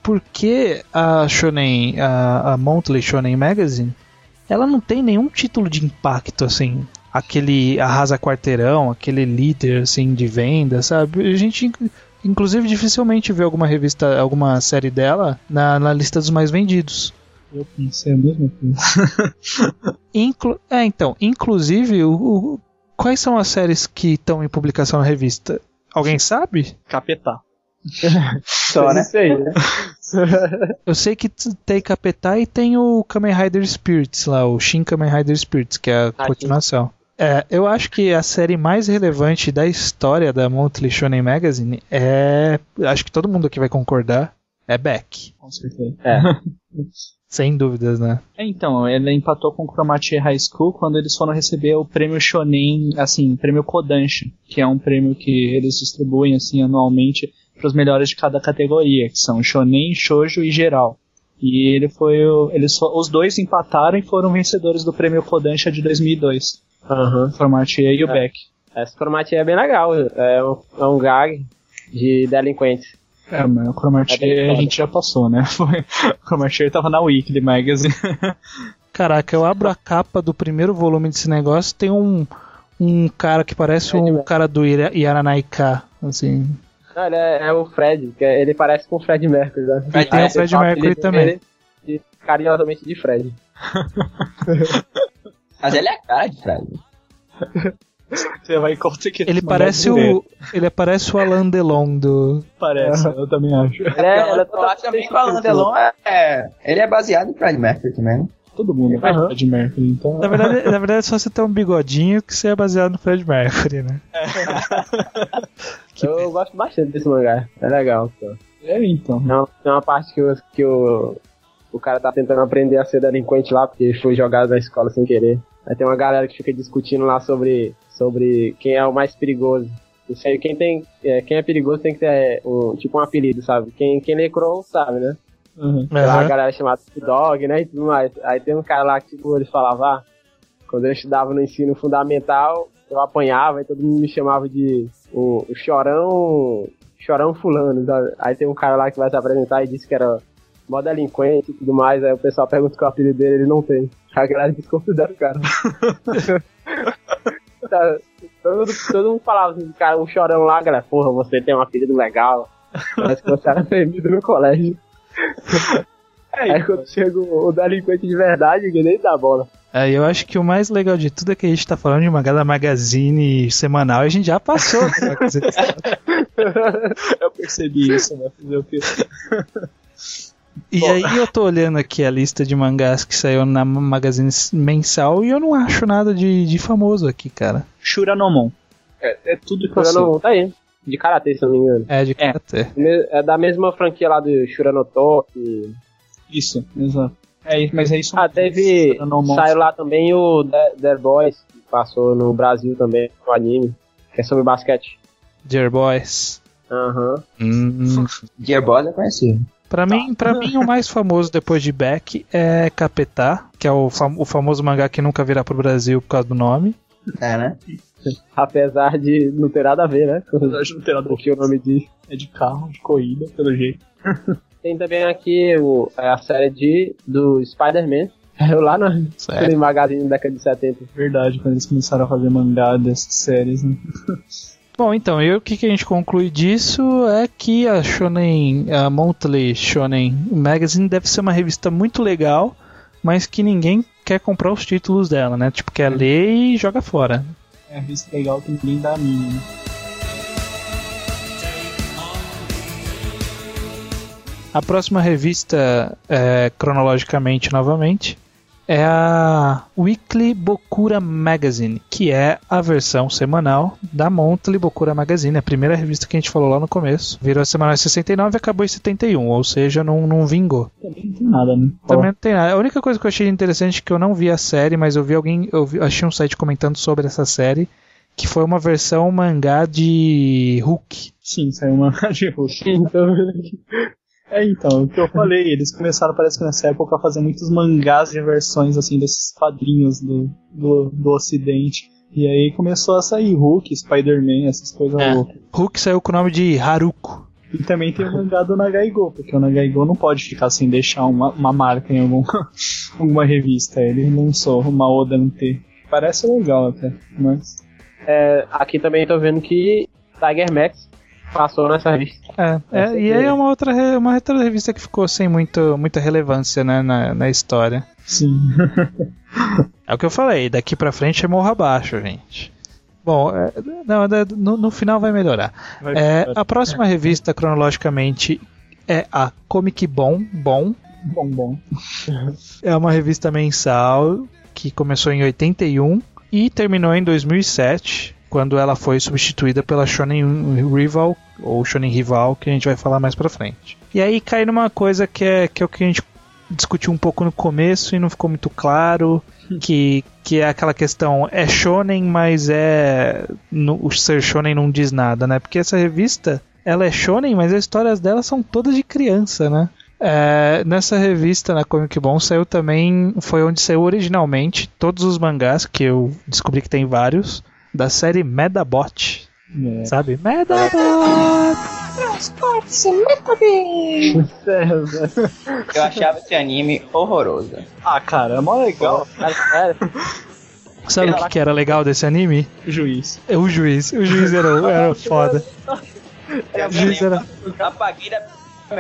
porque a Shonen, a, a Monthly Shonen Magazine, ela não tem nenhum título de impacto assim, aquele arrasa quarteirão, aquele líder assim de venda, sabe? A gente inc- inclusive dificilmente vê alguma revista, alguma série dela na, na lista dos mais vendidos. Eu pensei a mesma coisa. Inclu é, então, inclusive, o- o- quais são as séries que estão em publicação na revista? Alguém sabe? Capetá. Só, né? Isso aí, né? Eu sei que tem Capetai e tem o Kamen Rider Spirits lá, o Shin Kamen Rider Spirits, que é a Ah, continuação. É, eu acho que a série mais relevante da história da Monthly Shonen Magazine é. Acho que todo mundo aqui vai concordar. É Beck. Com certeza. É. Sem dúvidas, né? É, então, ele empatou com o Chromatier High School quando eles foram receber o prêmio Shonen, assim, prêmio Kodansha, que é um prêmio que eles distribuem, assim, anualmente para os melhores de cada categoria, que são Shonen, Shoujo e Geral. E ele foi, o- eles, os dois empataram e foram vencedores do prêmio Kodansha de 2002. Aham. O Chromatier e o É. Beck. Essa cromatia é bem legal. É um, é um gag de delinquentes. É, mas o É Chromatier bem a gente já passou, né? Foi, o Chromatier tava na Weekly Magazine. Caraca, eu abro a capa do primeiro volume desse negócio, tem um, um cara que parece o Mercury. cara do Ira- Yaranaiká, assim. Não, ele é, é o Fred, que é- ele parece com o Fred Mercury, né? Fred tem o Mercury, Fred Mercury também. dele de- carinhosamente de Fred. Mas ele é a cara de Fred. Você vai encontrar que Ele esse parece é o. Ele parece o Alan Delon do. Parece, eu também acho. Ele é, ele é eu acho também que o Alan Delon é, é- Ele é baseado em Fred Mercury também, né? Todo mundo é Aham. Fred Mercury, então. Na verdade, na verdade, é só você ter um bigodinho que você é baseado no Fred Mercury, né? Que Eu gosto bastante desse mangá. É legal. Pô. É, então. Tem uma, tem uma parte que, o, que o, o cara tá tentando aprender a ser delinquente lá, porque foi jogado na escola sem querer. Aí tem uma galera que fica discutindo lá sobre, sobre quem é o mais perigoso. Isso aí, quem, tem, é, quem é perigoso tem que ter um, tipo um apelido, sabe? Quem, quem lê Crow sabe, né? Uhum. Tem lá a galera chamada Dog, né? E tudo mais. Aí tem um cara lá que, tipo, eles falavam, ah, quando eu estudava no ensino fundamental, eu apanhava e todo mundo me chamava de o, o chorão. Chorão fulano. sabe? Aí tem um cara lá que vai se apresentar e disse que era mó delinquente e tudo mais. Aí o pessoal pergunta qual é o apelido dele, ele não tem. Aí a galera desconsidera o cara. Tá, todo, mundo, todo mundo falava assim, cara, um chorão lá, galera, porra, você tem um apelido legal. Parece que você era temido no colégio. Aí quando chega o, o delinquente de verdade, que nem dá bola. É, eu acho que o mais legal de tudo é que a gente tá falando de mangá da Magazine semanal e a gente já passou. né? Eu percebi isso, né? Fazer o quê? e Bom. aí eu tô olhando aqui a lista de mangás que saiu na Magazine mensal e eu não acho nada de, de famoso aqui, cara. Shuranomon. É, é tudo que eu sei. Shurano, tá aí. De karatê, se eu não me engano. É de É. karatê. É da mesma franquia lá do Shuranotoki. Isso, exato. É, mas é isso. Ah, teve. Saiu lá também o The, The Boys, que passou no Brasil também, no anime, que é sobre basquete. Dear Boys. Aham. Hum. Dear Boss é conhecido. Pra mim, pra mim, o mais famoso depois de Beck é Capetá, que é o, fam- o famoso mangá que nunca virá pro Brasil por causa do nome. É, né? Apesar de não ter nada a ver, né? Com verdade, não tem nada a o que o nome diz. É de carro, de corrida, pelo jeito. Tem também aqui o, é a série de, do Spider-Man. Saiu lá no, Certo. no magazine da década de 70. Verdade, quando eles começaram a fazer mangá dessas séries, né? Bom, então, e o que, que a gente conclui disso é que a Shonen, a Monthly Shonen Magazine deve ser uma revista muito legal, mas que ninguém quer comprar os títulos dela, né? Tipo, quer ler e joga fora. É uma revista legal que ninguém dá a mínima. A próxima revista, é, cronologicamente novamente, é a Weekly Bokura Magazine, que é a versão semanal da Monthly Bokura Magazine, a primeira revista que a gente falou lá no começo. Virou semanal em 69 e acabou em 71, ou seja, não, não vingou. Também não tem nada, né? Também não tem nada. A única coisa que eu achei interessante é que eu não vi a série, mas eu vi alguém. Eu vi- achei um site comentando sobre essa série. Que foi uma versão mangá de Hulk. Sim, saiu uma de Hulk. Então, É, então, o que eu falei, eles começaram, parece que nessa época, a fazer muitos mangás de versões, assim, desses quadrinhos do, do, do ocidente. E aí começou a sair Hulk, Spider-Man, essas coisas É. loucas. Hulk saiu com o nome de Haruko. E também tem o mangá do Nagaigo, porque o Nagaigo não pode ficar sem deixar uma, uma marca em algum, alguma revista. Ele lançou uma Oda NT. Parece legal até, mas... é, aqui também tô vendo que Tiger Max passou nessa revista. É, é, e aí é uma outra, uma outra revista que ficou sem muito, muita relevância né, na, na história. Sim. É o que eu falei, daqui pra frente é morro abaixo, gente. Bom, é, não, é, no, no final vai melhorar. Vai É, ficar a próxima revista, cronologicamente, é a Comic Bom, Bom. bom, bom. É uma revista mensal que começou em 81 e terminou em 2007, quando ela foi substituída pela Shonen Rival, ou Shonen Rival, que a gente vai falar mais pra frente. E aí cai numa coisa que é, que é o que a gente discutiu um pouco no começo e não ficou muito claro, que, que é aquela questão, é shonen, mas é no, o ser shonen não diz nada, né? Porque essa revista, ela é shonen, mas as histórias dela são todas de criança, né? É, nessa revista, na Comic Bon, saiu também, foi onde saiu originalmente todos os mangás, que eu descobri que tem vários, da série Medabot, É. sabe? Medabot! Eu achava esse anime horroroso. Ah, cara, é mó legal. Sabe o que, que era legal desse anime? O juiz. É O juiz, o juiz era, era foda. O juiz era...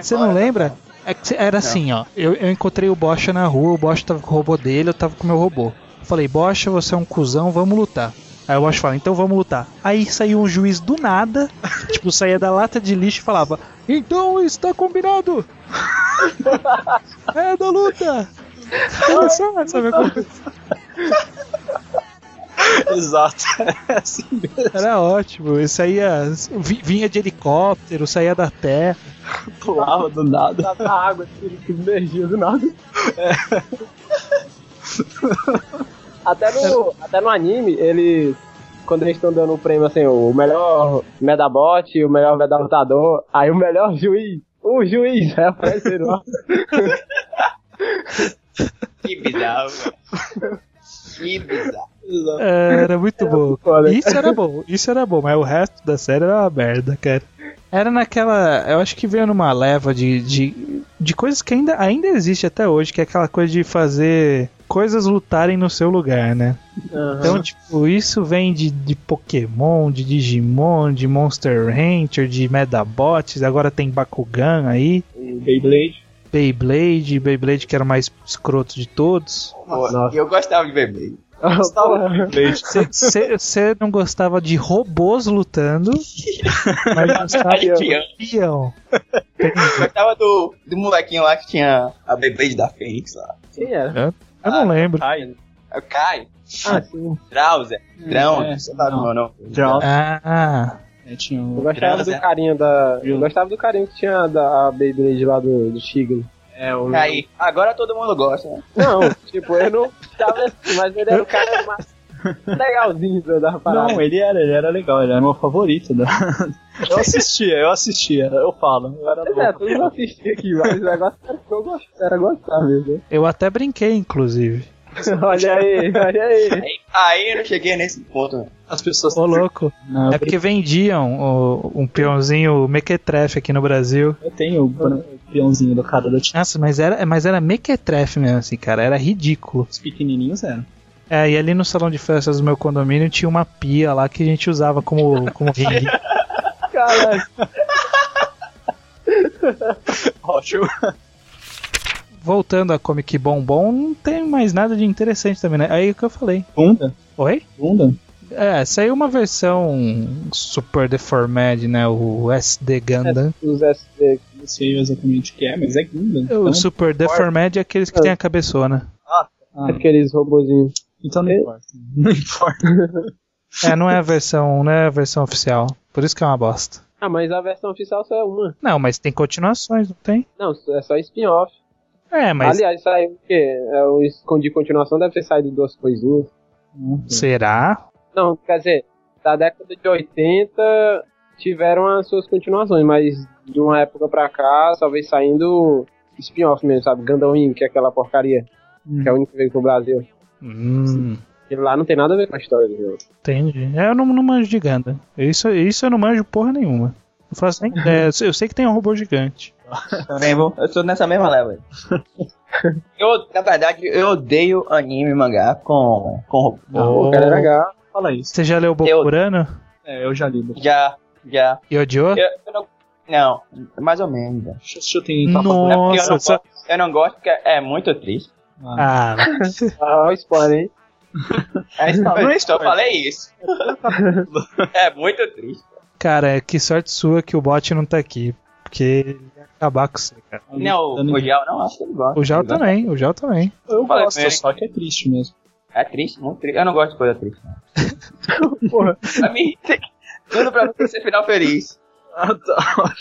Você não lembra? É que era assim, ó. Eu, eu encontrei o Bocha na rua, o Bocha tava com o robô dele, eu tava com o meu robô. Falei, Bocha, você é um cuzão, vamos lutar. Aí o Bocha fala, então vamos lutar. Aí saiu um juiz do nada, tipo, saía da lata de lixo e falava, então está combinado! é da luta! Olha só, sabe como- Exato. É assim mesmo. Era ótimo. Isso saía, vi- vinha de helicóptero, saía da terra. Pulava do nada. tava água, assim, com energia do nada. Até, no, até no anime, eles. Quando eles estão dando o prêmio assim, o melhor Medabot, o melhor Medalutador, aí o melhor juiz, o juiz, aí aparecendo lá. Que bizarro. que bizarro. É, Era muito bom. foda. Isso era bom, isso era bom, mas o resto da série era uma merda, cara. Era naquela. Eu acho que veio numa leva de, de, de coisas que ainda, ainda existe até hoje, que é aquela coisa de fazer coisas lutarem no seu lugar, né? Então, tipo, isso vem de, de Pokémon, de Digimon, de Monster Rancher, de Medabots, agora tem Bakugan aí. O Beyblade. Beyblade, Beyblade que era o mais escroto de todos. Eu gostava de bebê. Você não gostava de robôs lutando, mas gostava de peão. Gostava do, do molequinho lá que tinha a Beyblade da Fênix lá. Quem era? Eu não lembro. Ai, É o Kai, Ah, sim. Drowser, Drão, é, sei lá não. é o nome. Drown. Ah, É, tinha Eu gostava do carinho da. Eu gostava do carinho que tinha da Beyblade lá do, do Tigre. É, o... Aí, agora todo mundo gosta, né? Não, tipo, eu não tava assim, mas ele era o cara mais legalzinho da, da parada. Não, ele era, ele era legal, ele era meu favorito. Da... Eu assistia, eu assistia, eu falo. Eu era Pois é, todo mundo assistia aqui, mas o negócio era que eu gostava, era gostar mesmo. eu até brinquei, inclusive. olha aí, olha aí. Aí, aí eu não cheguei nesse ponto. né? As pessoas. Ô, louco. Não, É porque vendiam o- um peãozinho mequetrefe aqui no Brasil. eu tenho peãozinho do cara Tia. Nossa, mas era, mas era mequetrefe mesmo, assim, cara. Era ridículo. Os pequenininhos eram. É, e ali no salão de festas do meu condomínio tinha uma pia lá que a gente usava como, como ringue. Caralho. Ótimo. Voltando a Comic Bombom, não tem mais nada de interessante também, né? Aí o que eu falei. Bunda? Oi? Bunda? É, saiu uma versão Super Deformed, né? O SD Gundam. Os SD. Não sei exatamente o que é, mas é Gundam. O Então, Super Deformed é aqueles que tem a cabeçona. ah, Aqueles robozinhos. então não importa. Não importa. É, não é a versão, não é a versão oficial. Por isso que é uma bosta. Ah, mas a versão oficial só é uma. Não, mas tem continuações, não tem? Não, é só spin-off. É, mas Aliás, saiu o quê? É, o escondi continuação deve ter saído duas coisinhas. será? Não, quer dizer, da década de 80 tiveram as suas continuações, mas de uma época pra cá só veio saindo spin-off mesmo, sabe? Gundam Wing, que é aquela porcaria, Hum. que é o único que veio pro Brasil. Hum, Aquele lá não tem nada a ver com a história do jogo. entendi. É, eu não, não manjo de Gundam. Isso, isso eu não manjo porra nenhuma. Não faço nem ideia. Eu sei- Eu que tem um robô gigante. Também vou. Eu sou nessa mesma leva aí. Eu, na verdade, eu odeio anime e mangá com. com Oh. O cara legal. Fala isso. Você já leu Bokurano? É, eu já li. já, já. E odiou? Eu, eu não. Não, mais ou menos. já. Deixa, deixa eu tentar Não é porque eu Nossa, não, só... gosto, eu não gosto porque é muito triste. Ah, Ah, o spoiler, hein? É Não, não é só falei isso. é muito triste. cara, que sorte sua que o bot não tá aqui. Porque ele ia acabar com você, cara. Não, o, o Gel não, acho que ele gosta. O Jal gosta. também, o Jal também. Eu Falei gosto, ele. só que é triste mesmo. É triste, muito triste. Eu não gosto de coisa triste. Não. Porra. Pra mim, tem tudo pra você ser final feliz. Ah, tá.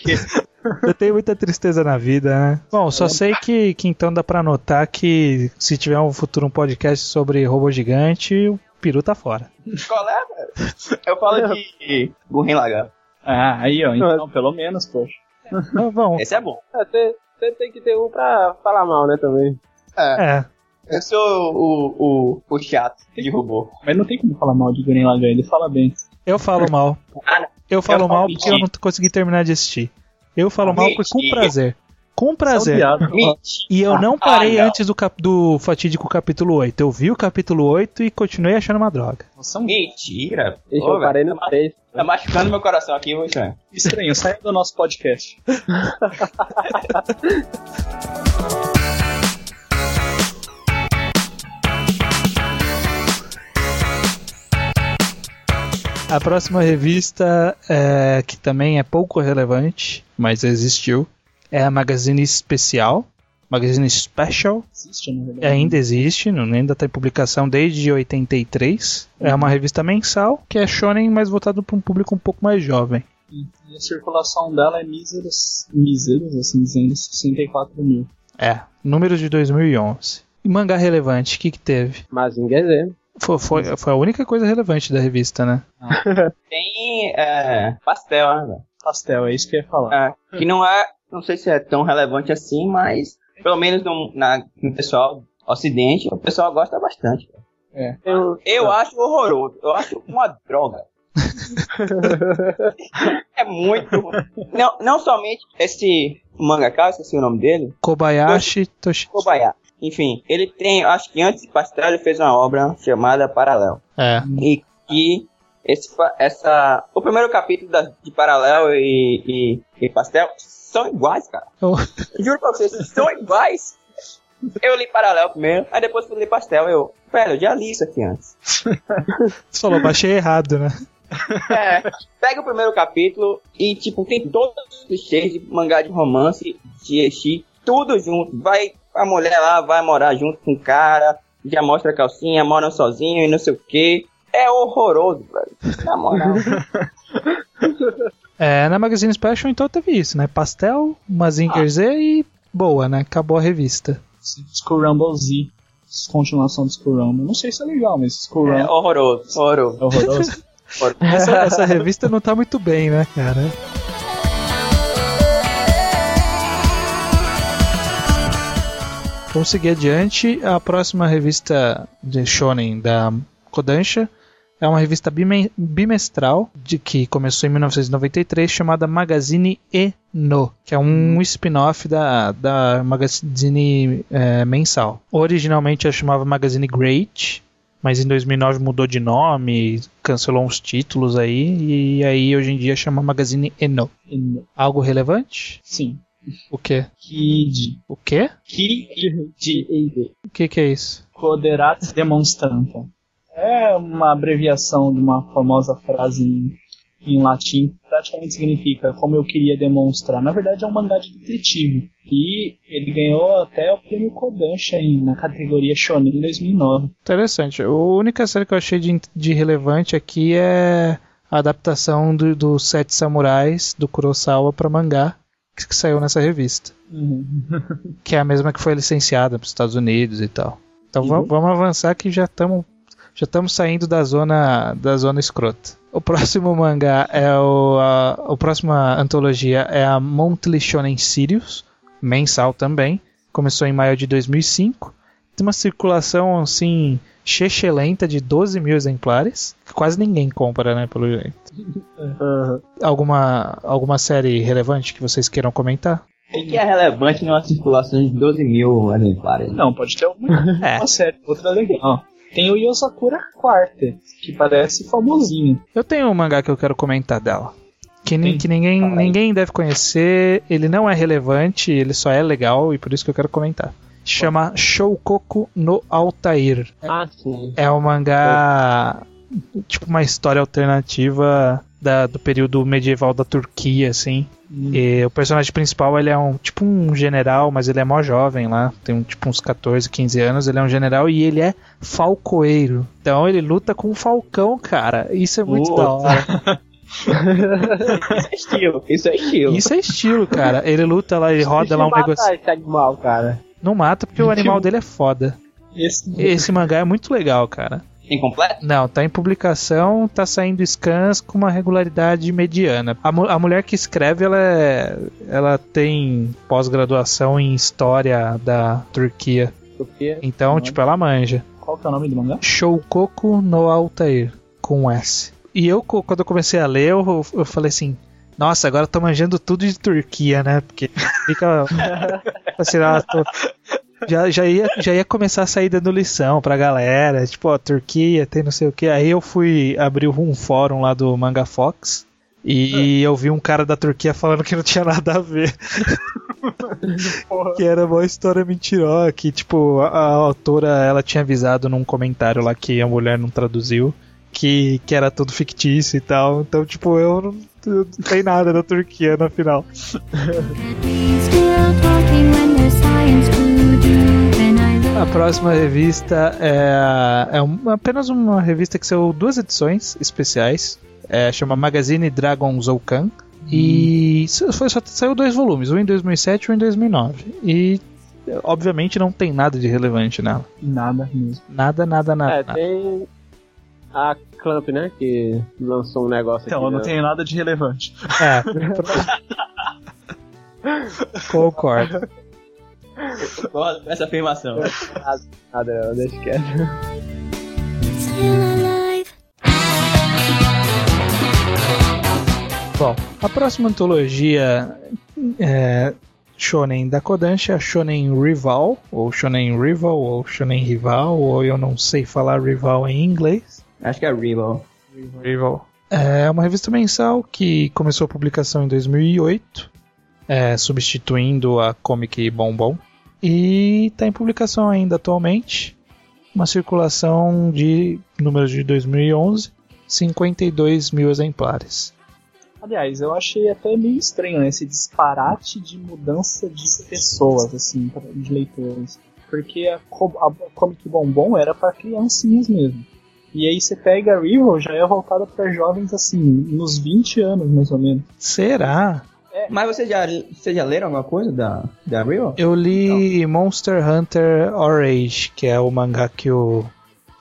Eu tenho muita tristeza na vida, né? Bom, só sei que, que então dá pra notar que se tiver um futuro um podcast sobre robô gigante, o peru tá fora. Qual é, velho? Eu falo de Gurren Lagann. Ah, aí, ó. Então, pelo menos, poxa. Então, bom, Esse é bom. É, Você você tem que ter um pra falar mal, né, também. É. é. Eu sou o, o, o chato de robô. Mas não tem como falar mal de Guren Lagann, ele fala bem. Eu falo mal. Ah. Eu falo Eu mal porque eu não consegui terminar de assistir. Eu falo mal porque com Mentira. prazer. Com São prazer. piada. Mentira. E eu não parei Ah, não. antes do, cap- do fatídico capítulo 8. Eu vi o capítulo 8 e continuei achando uma droga. São Mentira. Ixi, Ô, eu parei no tá, 3. tá machucando meu coração aqui, vou estranho. estranho, sai do nosso podcast. A próxima revista, é, que também é pouco relevante, mas existiu, é a Magazine Especial. Magazine Special. Existe, na verdade. Ainda existe, não- ainda está em publicação desde 83. É uma revista mensal que é shonen, mas voltado para um público um pouco mais jovem. E a circulação dela é míseros, míseros, assim dizendo, 64 mil. É, números de 2011. E mangá relevante, o que, que teve? Mazinger Z. Foi, foi, foi a única coisa relevante da revista, né? Tem é, pastel, né? Pastel, é isso que eu ia falar. É, que não é, não sei se é tão relevante assim, mas pelo menos no, na, no pessoal ocidente, o pessoal gosta bastante. É. Um- Eu acho horroroso, eu acho uma droga. é muito. Não, não somente esse mangaka, esqueci o nome dele, Kobayashi Toshi. Kobayashi. Enfim, ele tem, acho que antes de Pastel ele fez uma obra chamada Paralelo. É. E que esse, essa, o primeiro capítulo da- de Paralelo e, e, e Pastel são iguais, cara. Oh. Juro pra vocês, são iguais. Eu li paralelo primeiro, aí depois fui ler pastel. Eu, velho, eu já li isso aqui antes. Você falou, baixei errado, né? É, pega o primeiro capítulo e, tipo, tem todos os clichês de mangá de romance, de Eshi, tudo junto. Vai, a mulher lá vai morar junto com o cara, já mostra a calcinha, moram sozinho e não sei o que. É horroroso, velho. Na moral. É, na Magazine Special então teve isso, né? Pastel, Mazinger Z e boa, né? Acabou a revista. Skull Rumble Z. Continuação do Skull Rumble. Não sei se é legal, mas Skull É Rumble horroroso, horroroso. é horroroso. Essa, essa revista não tá muito bem, né, cara? Vamos seguir adiante. A próxima revista de Shonen da Kodansha é uma revista bime- bimestral de que começou em 1993 chamada Magazine Eno, que é um spin-off da, da Magazine é, mensal. Originalmente ela chamava Magazine Great, mas em 2009 mudou de nome, cancelou uns títulos aí e aí hoje em dia chama Magazine Eno. Algo relevante? Sim. O quê? Kid. O quê? Kid. O que que é isso? Coderat Demonstranta. É uma abreviação de uma famosa frase em, em latim que praticamente significa como eu queria demonstrar. Na verdade é um mangá de detetive. E ele ganhou até o prêmio Kodansha na categoria Shonen em 2009. Interessante. A única série que eu achei de, de relevante aqui é a adaptação do, dos Sete Samurais do Kurosawa para mangá que, saiu nessa revista, que é a mesma que foi licenciada para os Estados Unidos e tal. Então Uhum. vamos avançar que já estamos já estamos saindo da zona da zona escrota. O próximo mangá é o a, a próxima antologia é a Monthly Shonen Sirius, mensal também. Começou em maio de 2005. Tem uma circulação assim chechelenta de 12 mil exemplares, que quase ninguém compra, né, pelo jeito. Aham. Alguma alguma série relevante que vocês queiram comentar? O que é relevante numa circulação de 12 mil exemplares? Não, pode ter uma, É. uma série, outra legal. Tem o Yosakura Quartet, que parece famosinho. Eu tenho um mangá que eu quero comentar dela. Que, ni- que ninguém, ninguém deve conhecer, ele não é relevante, ele só é legal e por isso que eu quero comentar. Chama Shoukoku no Altair. Ah, sim. É um mangá, tipo uma história alternativa da- do período medieval da Turquia, assim. E o personagem principal, ele é um tipo um general, mas ele é mó jovem lá, tem um, tipo uns 14, 15 anos, ele é um general e ele é falcoeiro. Então ele luta com um falcão, cara. Isso é muito Puta. da hora. Isso é estilo, isso é estilo. Isso é estilo, cara. Ele luta lá, ele roda lá um negócio. esse animal, cara. Não mata porque o animal dele é foda. Esse, Esse mangá é muito legal, cara. Incompleto? Não, tá em publicação, tá saindo scans com uma regularidade mediana. A, mu- a mulher que escreve, ela, é- ela tem pós-graduação em história da Turquia. Porque Então, tipo, ela manja. Qual que é o nome do mangá? Shoukoku no Altair, com um S. E eu, quando eu comecei a ler, eu, eu falei assim, nossa, agora eu tô manjando tudo de Turquia, né? Porque fica... assim, ah, tô- já, já, ia, já ia começar a sair dando lição pra galera, tipo, ó, Turquia, tem não sei o que. Aí eu fui abrir um fórum lá do Manga Fox e eu vi um cara da Turquia falando que não tinha nada a ver. que era uma história mentirosa, que tipo, a, a autora ela tinha avisado num comentário lá que a mulher não traduziu. Que, que era tudo fictício e tal. Então, tipo, eu não, eu não tem nada da Turquia no final. A próxima revista é, é uma- apenas uma revista que saiu duas edições especiais. É, chama Magazine Dragon Zoukan. E foi, só saiu dois volumes, um em 2007 e um em 2009. E obviamente não tem nada de relevante nela. Nada mesmo. Nada, nada, nada. É, nada. tem a Clamp, né? Que lançou um negócio Então, aqui. eu não né? tenho nada de relevante. É. Concordo. Essa afirmação. Nada, deixa quieto. still alive. Bom, a próxima antologia é, Shonen da Kodansha é Shonen Rival, ou Shonen Rival, ou Shonen Rival, ou eu não sei falar Rival em inglês. Acho que é Rival. Rival. É uma revista mensal que começou a publicação em 2008. é, substituindo a Comic Bombom. E está em publicação ainda atualmente. Uma circulação de números de 2011, 52 mil exemplares. Aliás, eu achei até meio estranho né, esse disparate de mudança de pessoas, assim, de leitores. Porque a, Co- a Comic Bombom era para criancinhas mesmo. E aí você pega a Rival, já é voltada para jovens, assim, nos 20 anos, mais ou menos. Será? Mas vocês já, vocês já leram alguma coisa da, da Real? Eu li Monster Hunter Orange, que é o mangá que o,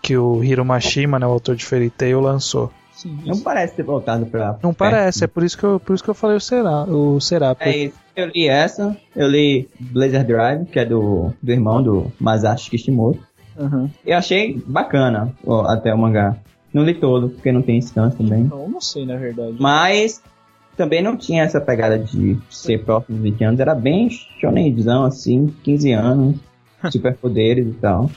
que o Hiro Mashima, né, o autor de Fairy Tail, lançou. Sim, Não parece ter voltado pra. Não parece, é por isso que eu, por isso que eu falei o Será. O Será É porque- isso. Eu li essa, eu li Blazer Drive, que é do, do irmão do Masashi Kishimoto. Aham. Eu achei bacana ó, até o mangá. Não li todo, porque não tem instância também. Eu não sei, na verdade. Mas também não tinha essa pegada de ser próximo dos 20 anos. Era bem shonenzão, assim, 15 anos, superpoderes e tal.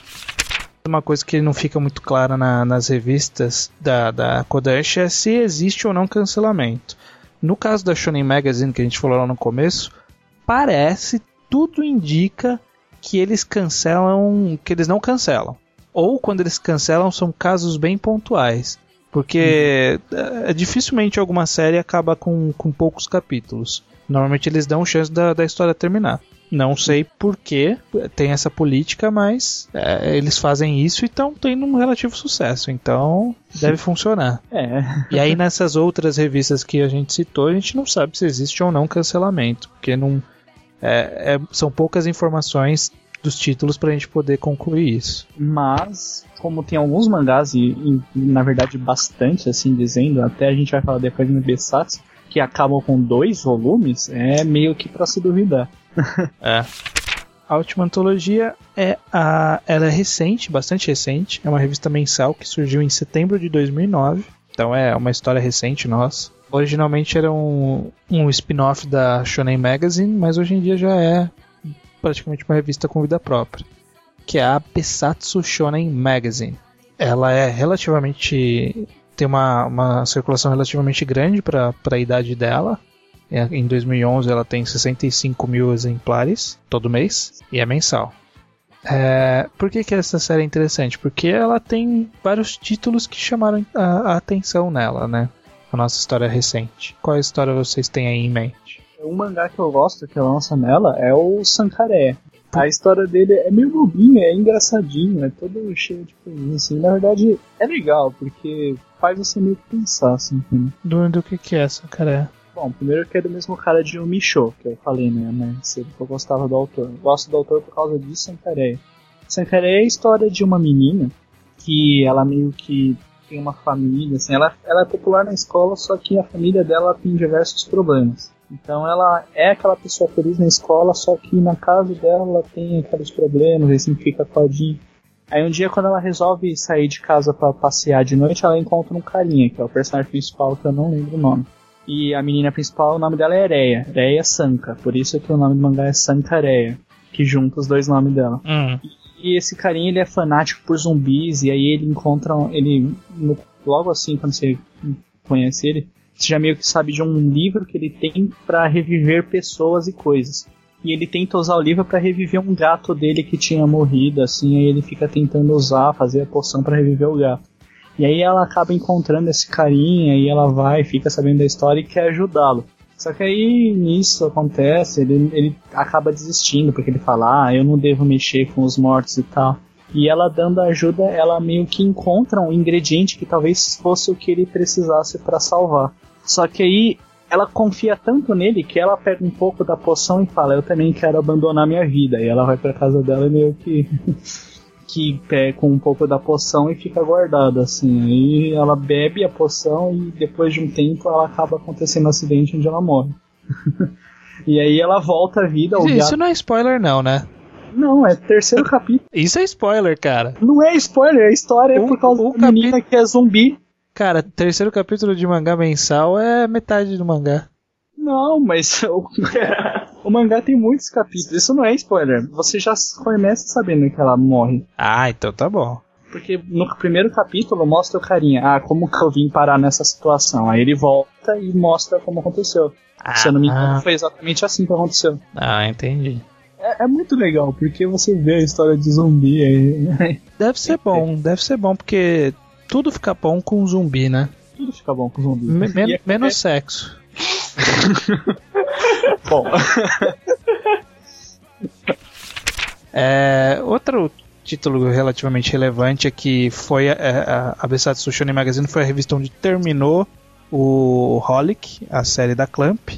Uma coisa que não fica muito clara na- nas revistas da, da Kodansha é se existe ou não cancelamento. No caso da Shonen Magazine, que a gente falou lá no começo, parece, tudo indica que eles cancelam, que eles não cancelam. Ou quando eles cancelam são casos bem pontuais. Porque é, dificilmente alguma série acaba com, com poucos capítulos. Normalmente eles dão chance da, da história terminar. Não sei por que tem essa política, mas é, eles fazem isso e estão tendo um relativo sucesso. Então deve funcionar. É. E aí nessas outras revistas que a gente citou, a gente não sabe se existe ou não cancelamento, porque não é- é- são poucas informações dos títulos pra gente poder concluir isso. Mas, como tem alguns mangás, e, e, na verdade bastante, assim dizendo, até a gente vai falar depois no Besatsu, que acabam com dois volumes, é meio que pra se duvidar. É. A última antologia é a, ela é recente, bastante recente. É uma revista mensal que surgiu em setembro de 2009. Então é uma história recente nossa. Originalmente era um, um spin-off da Shonen Magazine, mas hoje em dia já é praticamente uma revista com vida própria, que é a Besatsu Shonen Magazine. Ela é relativamente tem uma, uma circulação relativamente grande para a idade dela. É, Em 2011 ela tem 65 mil exemplares todo mês e é mensal. É, por que, que essa série é interessante? Porque ela tem vários títulos que chamaram a, a atenção nela, né? A nossa história recente. Qual história vocês têm aí em mente? Um mangá que eu gosto que lança nela é o Sankare. A história dele é meio bobinha, é engraçadinho, é todo cheio de coisinhas, assim. Na verdade, é legal, porque faz você meio que pensar, assim, entendeu? Do, do que, que é cara? Bom, primeiro que é do mesmo cara de Micho, que eu falei, né, né, cedo que eu gostava do autor. Gosto do autor por causa de Sankareya. Sankareya é a história de uma menina que ela meio que tem uma família, assim, ela, ela é popular na escola, só que a família dela tem diversos problemas. Então ela é aquela pessoa feliz na escola, só que na casa dela ela tem aqueles problemas, sempre fica coadinho. Aí um dia quando ela resolve sair de casa para passear de noite, ela encontra um carinha, que é o personagem principal, que eu não lembro o nome. E a menina principal, o nome dela é Ereia, Ereia Sanka, por isso que o nome do mangá é Sankareya, que junta os dois nomes dela. Hum, E esse carinha ele é fanático por zumbis e aí ele encontra ele logo assim quando você conhece ele, você já meio que sabe de um livro que ele tem pra reviver pessoas e coisas. E ele tenta usar o livro pra reviver um gato dele que tinha morrido, assim, aí ele fica tentando usar, fazer a poção pra reviver o gato. E aí ela acaba encontrando esse carinha e ela vai, fica sabendo da história e quer ajudá-lo. Só que aí nisso acontece, ele, ele acaba desistindo, porque ele fala, ah, eu não devo mexer com os mortos e tal. E ela dando ajuda, ela meio que encontra um ingrediente que talvez fosse o que ele precisasse para salvar. Só que aí ela confia tanto nele que ela pega um pouco da poção e fala, eu também quero abandonar minha vida. E ela vai pra casa dela e meio que que pega com um pouco da poção e fica guardada assim. Aí ela bebe a poção e depois de um tempo ela acaba acontecendo um acidente onde ela morre. e aí ela volta à vida. Isso gato- não é spoiler, não, né? Não, é terceiro capítulo. Isso é spoiler, cara. Não é spoiler, a história é por causa da menina que é zumbi. Cara, terceiro capítulo de mangá mensal é metade do mangá. Não, mas o, mangá tem muitos capítulos. Isso não é spoiler. Você já começa sabendo que ela morre. Ah, então tá bom. Porque no primeiro capítulo mostra o carinha. Ah, como que eu vim parar nessa situação? Aí ele volta e mostra como aconteceu. Se eu não me engano, Ah, foi exatamente assim que aconteceu. ah, entendi. É, é muito legal, porque você vê a história de zumbi aí. Deve ser bom, deve ser bom, porque tudo fica bom com zumbi, né? Tudo fica bom com zumbi. Me- men- é- menos sexo. Bom, É, outro título relativamente relevante é que foi a, a, a Besatsu Shonen Magazine foi a revista onde terminou o Holic, a série da Clamp,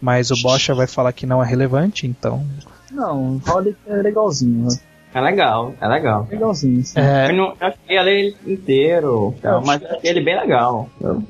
mas o Bocha vai falar que não é relevante, então não, o Holic é legalzinho, né? É legal, é legal. Legalzinho, sim. é, Eu não eu cheguei a ler ele inteiro, tal, mas eu achei ele bem legal. Eu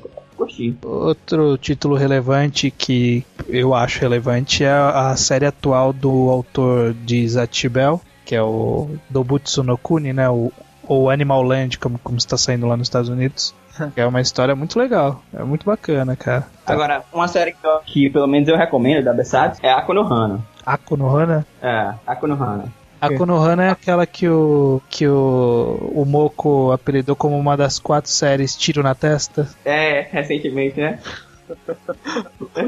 outro título relevante que eu acho relevante é a, série atual do autor de Zatibel, que é o Dobutsu no Kuni, né, o ou Animal Land, como, como está saindo lá nos Estados Unidos. É uma história muito legal, é muito bacana, cara. Agora, uma série que, eu- que pelo menos eu recomendo da Besatsu é a Konohana. Akunohana? É, a Konohana. A Konohana é aquela que o que o, o Moko apelidou como uma das quatro séries Tiro na Testa. É, recentemente, né?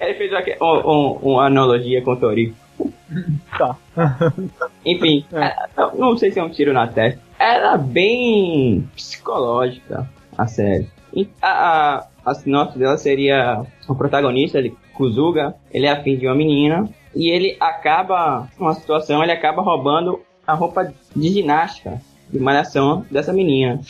Ele fez aqui, um, um- uma analogia com o Tori. Tá. Enfim, é, eu não sei se é um tiro na testa. Era bem psicológica a série. E a, a, a sinopse dela seria o protagonista, ele, Kuzuga, ele é afim de uma menina e ele acaba, numa situação, ele acaba roubando a roupa de ginástica, de malhação dessa menina.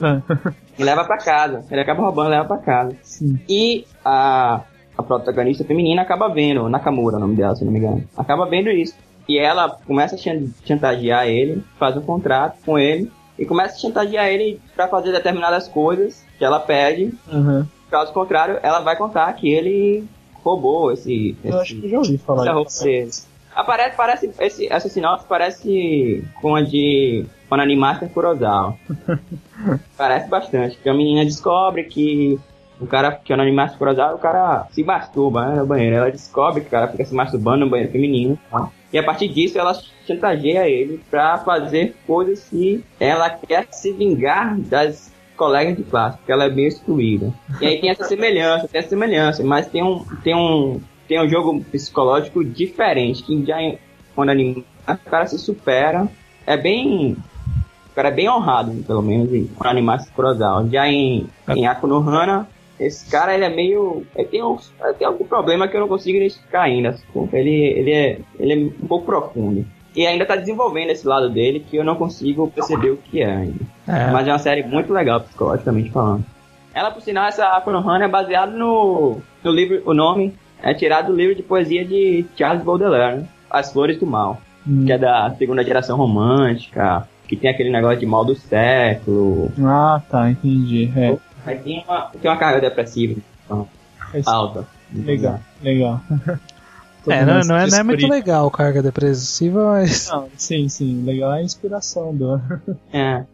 E leva pra casa. Ele acaba roubando e leva pra casa. Sim. E a, a protagonista feminina acaba vendo, Nakamura, o nome dela, se não me engano. Acaba vendo isso. E ela começa a chan- chantagear ele, faz um contrato com ele, e começa a chantagear ele pra fazer determinadas coisas que ela pede. Uhum. Caso contrário, ela vai contar que ele roubou esse. Eu acho esse que já ouvi falar essa roupa disso. dele. Aparece, parece, esse, essa sinopse parece com a de Onanimaster Kurosawa. parece bastante. Que a menina descobre que o cara que é Onanimaster Kurosawa, o cara se masturba né, no banheiro. Ela descobre que o cara fica se masturbando no banheiro feminino. tá? E a partir disso ela chantageia ele pra fazer coisas que ela quer se vingar das colegas de classe, porque ela é bem excluída. E aí tem essa semelhança, tem essa semelhança, mas tem um, tem um, tem um jogo psicológico diferente, que já quando anima, o cara se supera, é bem, o cara é bem honrado, pelo menos, quando animar se Kurosawa. Já em, em Akunohana, esse cara, ele é meio, ele tem, um, ele tem algum problema que eu não consigo identificar ainda, ele, ele, é, ele é um pouco profundo. E ainda tá desenvolvendo esse lado dele que eu não consigo perceber o que é ainda. É. Mas é uma série muito legal, psicologicamente falando. Ela, por sinal, essa Konohana é baseada no, no livro, o nome é tirado do livro de poesia de Charles Baudelaire, né? As Flores do Mal, Hum. que é da segunda geração romântica, que tem aquele negócio de mal do século. Ah, tá, entendi. É, Aí tem uma, tem uma carga depressiva então, alta. legal, legal. É, não, mundo não é, não é muito legal carga depressiva, mas. Não, sim, sim, legal é a inspiração do. É.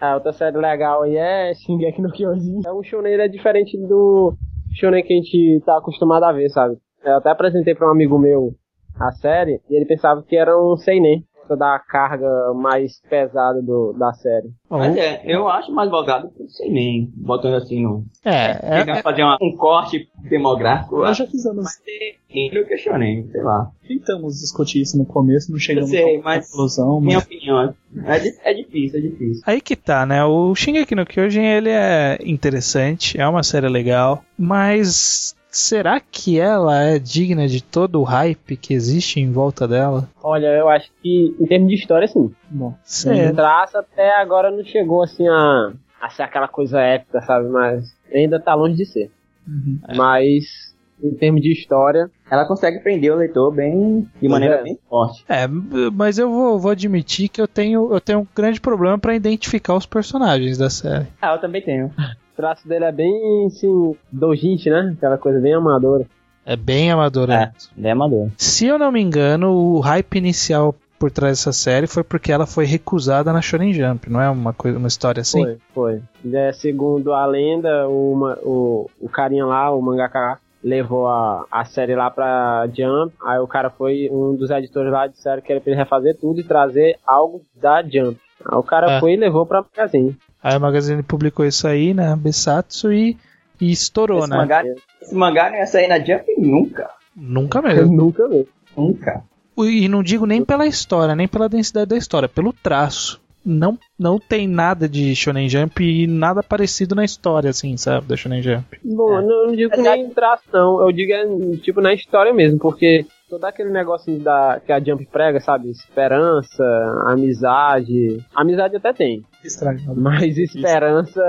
A outra série legal aí é Shingeki no Kyojin. É um shonen ele é diferente do shonen que a gente tá acostumado a ver, sabe? Eu até apresentei pra um amigo meu a série e ele pensava que era um seinen, da carga mais pesada do, da série. Mas é, eu acho mais voltado pro sei nem, botando assim no. É, Tentar é, fazer uma- um corte demográfico. eu Nós acho já fizemos, mais ter do que shonen, sei lá. tentamos discutir isso no começo, não chegamos Eu sei, a uma mas- conclusão, Minha mas opinião. É, é difícil, é difícil. Aí que tá, né? O Shingeki no Kyojin ele é interessante, é uma série legal, mas será que ela é digna de todo o hype que existe em volta dela? Olha, eu acho que em termos de história, sim. bom. Sério? O traço até agora não chegou assim a, a ser aquela coisa épica, sabe? Mas ainda tá longe de ser. Uhum. Mas em termos de história, Ela consegue prender o leitor bem, de maneira é. bem forte. É, mas eu vou, vou admitir que eu tenho, eu tenho um grande problema pra identificar os personagens da série. Ah, eu também tenho. o traço dele é bem, assim, dojinte, né? Aquela coisa bem amadora. É bem amador. É, ele é amador. Se eu não me engano, o hype inicial por trás dessa série foi porque ela foi recusada na Shonen Jump, não é uma coisa, uma história assim? Foi, foi. É, segundo a lenda, o, ma- o, o carinha lá, o mangaka, levou a, a série lá pra Jump. Aí o cara foi, um dos editores lá disseram que era pra ele refazer tudo e trazer algo da Jump. Aí o cara É. foi e levou pra Magazine. Aí a Magazine publicou isso aí, né, Besatsu, e E estourou, Esse né? mangá, esse mangá não ia sair na Jump nunca. Nunca Eu mesmo. nunca vi. Nunca. E não digo nem pela história, nem pela densidade da história, pelo traço. Não, não tem nada de Shonen Jump e nada parecido na história, assim, sabe? Da Shonen Jump. Bom, eu não, não digo Mas nem traço, não. Eu digo é, tipo na história mesmo, porque todo aquele negócio da, que a Jump prega, sabe? Esperança, amizade. Amizade até tem. Estragado. Mas esperança,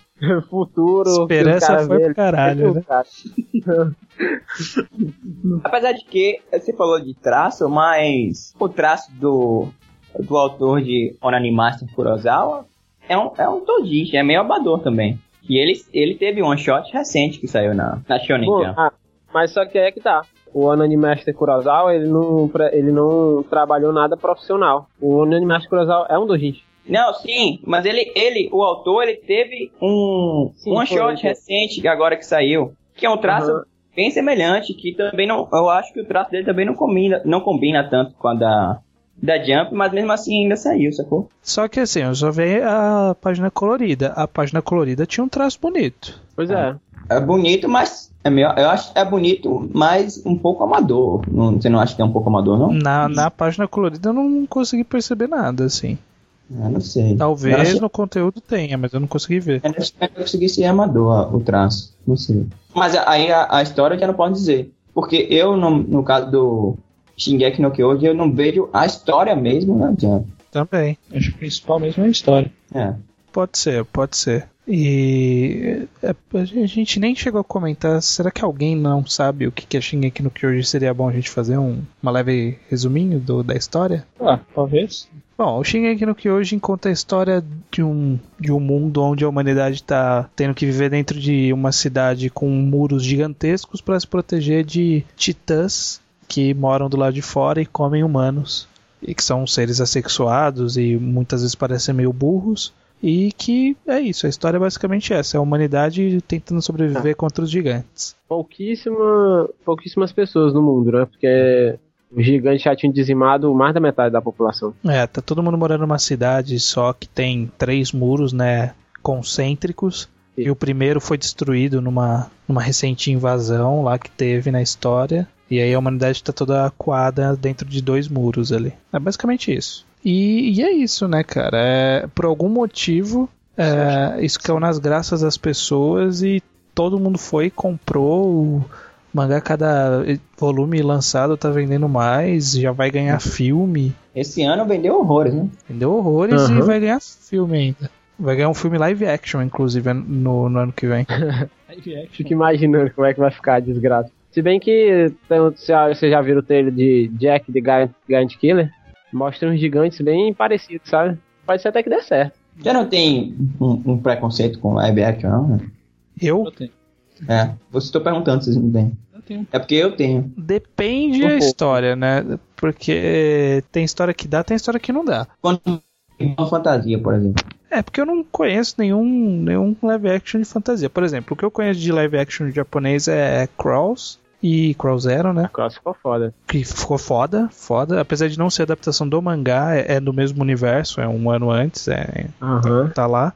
futuro. Esperança foi vê, pro caralho, né? cara. Apesar de que você falou de traço, mas o traço do, do autor de Onanimaster Kurosawa é um, é um todinho, é meio abador também. E ele, ele teve um shot recente que saiu na, na Shonen Jump. ah, mas só que é que tá. O Ananimaster Kurosawa, ele não, ele não trabalhou nada profissional. O Ananimaster Kurosawa é um dojinshi. Não, sim, mas ele, ele, o autor, ele teve um Sim, one shot foi. recente que agora que saiu, que é um traço Aham. bem semelhante, que também não, eu acho que o traço dele também não combina, não combina tanto com a da, da Jump, mas mesmo assim ainda saiu, sacou? Só que assim, eu só vi a página colorida. A página colorida tinha um traço bonito. Pois é. É bonito, mas é meio, eu acho que é bonito, mas um pouco amador. Não, você não acha que é um pouco amador, não? Na, na página colorida eu não consegui perceber nada, assim. Eu não sei. Talvez achei- no conteúdo tenha, mas eu não consegui ver. Eu eu consegui ser amador o traço. Não sei. Mas aí a, a história eu já não posso dizer. Porque eu, no, no caso do Shingeki no Kyoji, eu não vejo a história mesmo na Jump. Também. Acho que o principal mesmo é a história. É. Pode ser, pode ser. E é, a gente nem chegou a comentar. Será que alguém não sabe o que é Shingeki no Kyoji? Seria bom a gente fazer um, uma leve resuminho do, da história? Ah, talvez. Bom, o Shingeki no Kyojin conta a história de um, de um mundo onde a humanidade está tendo que viver dentro de uma cidade com muros gigantescos para se proteger de titãs que moram do lado de fora e comem humanos. E que são seres assexuados e muitas vezes parecem meio burros. E que é isso, a história é basicamente essa: é a humanidade tentando sobreviver contra os gigantes. Pouquíssima, pouquíssimas pessoas no mundo, né? Porque os gigantes já tinham dizimado mais da metade da população. É, tá todo mundo morando numa cidade só que tem três muros, né, concêntricos. E o primeiro foi destruído numa, numa recente invasão lá que teve na história. E aí a humanidade tá toda acuada dentro de dois muros ali. É basicamente isso. E, e é isso, né, cara? É, por algum motivo, é, isso caiu nas graças das pessoas e todo mundo foi e comprou o mangá. Cada volume lançado tá vendendo mais, já vai ganhar filme. Esse ano vendeu horrores, né? Vendeu horrores e Aham. vai ganhar filme ainda. Vai ganhar um filme live action, inclusive, no, no ano que vem. Fico imaginando como é que vai ficar a desgraça. Se bem que tem, você já- você já viu o trailer de Jack the Giant, Giant Killer? Mostra uns gigantes bem parecidos, sabe? Pode ser até que dê certo. Já não tem um, um preconceito com live action, não, né? Eu? Eu tenho. É. Você estou perguntando se vocês não têm. Eu tenho. É porque eu tenho. Depende Um história, né? Porque tem história que dá, tem história que não dá. Quando uma fantasia, por exemplo. É, porque eu não conheço nenhum, nenhum live action de fantasia. Por exemplo, o que eu conheço de live action japonês é Crawls e Crawl Zero, né? Cross ficou foda. Que ficou foda, foda. Apesar de não ser adaptação do mangá, é, é do mesmo universo, é um ano antes, é, Aham. tá lá.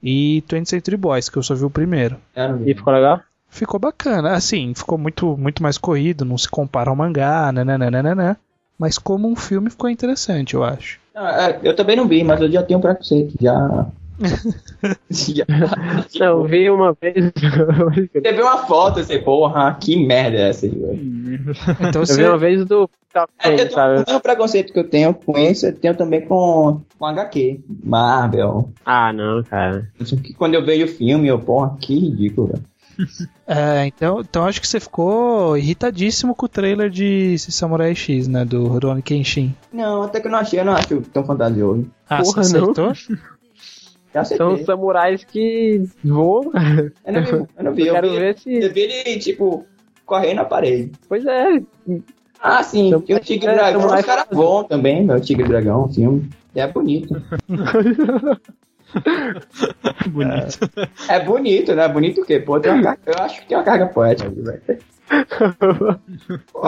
E 20th Century Boys, que eu só vi o primeiro. Vi. E ficou legal? Ficou bacana, assim, ficou muito, muito mais corrido, não se compara ao mangá, nananana. Mas como um filme ficou interessante, eu acho. Não, é, eu também não vi, mas eu já tenho preconceito. Já. Não, eu vi uma vez. Você viu uma foto e você, porra, que merda é essa? Então eu você. vi uma vez do É, eu Ten, tô, sabe? o mesmo preconceito que eu tenho com isso, eu tenho também com, com HQ, Marvel. Ah, não, cara. Quando eu vejo o filme, eu, porra, que ridículo, velho. É, então, então acho que você ficou irritadíssimo com o trailer de Samurai X, né? Do Rurouni Kenshin. Não, até que eu não achei, eu não acho tão fantasioso. Ah, Porra, você não. acertou? Já São acertei. samurais que voam. Eu não vi, eu não vi. Eu Eu, quero vi, ver se. eu vi ele, tipo, correndo na parede. Pois é. Ah, sim, Então, e o Tigre é, Dragão, Samurai os caras voam também, meu Tigre Dragão, o filme. É bonito. Bonito. É bonito, né? Bonito o quê? Pô, tem uma carga, eu acho que tem uma carga poética, velho.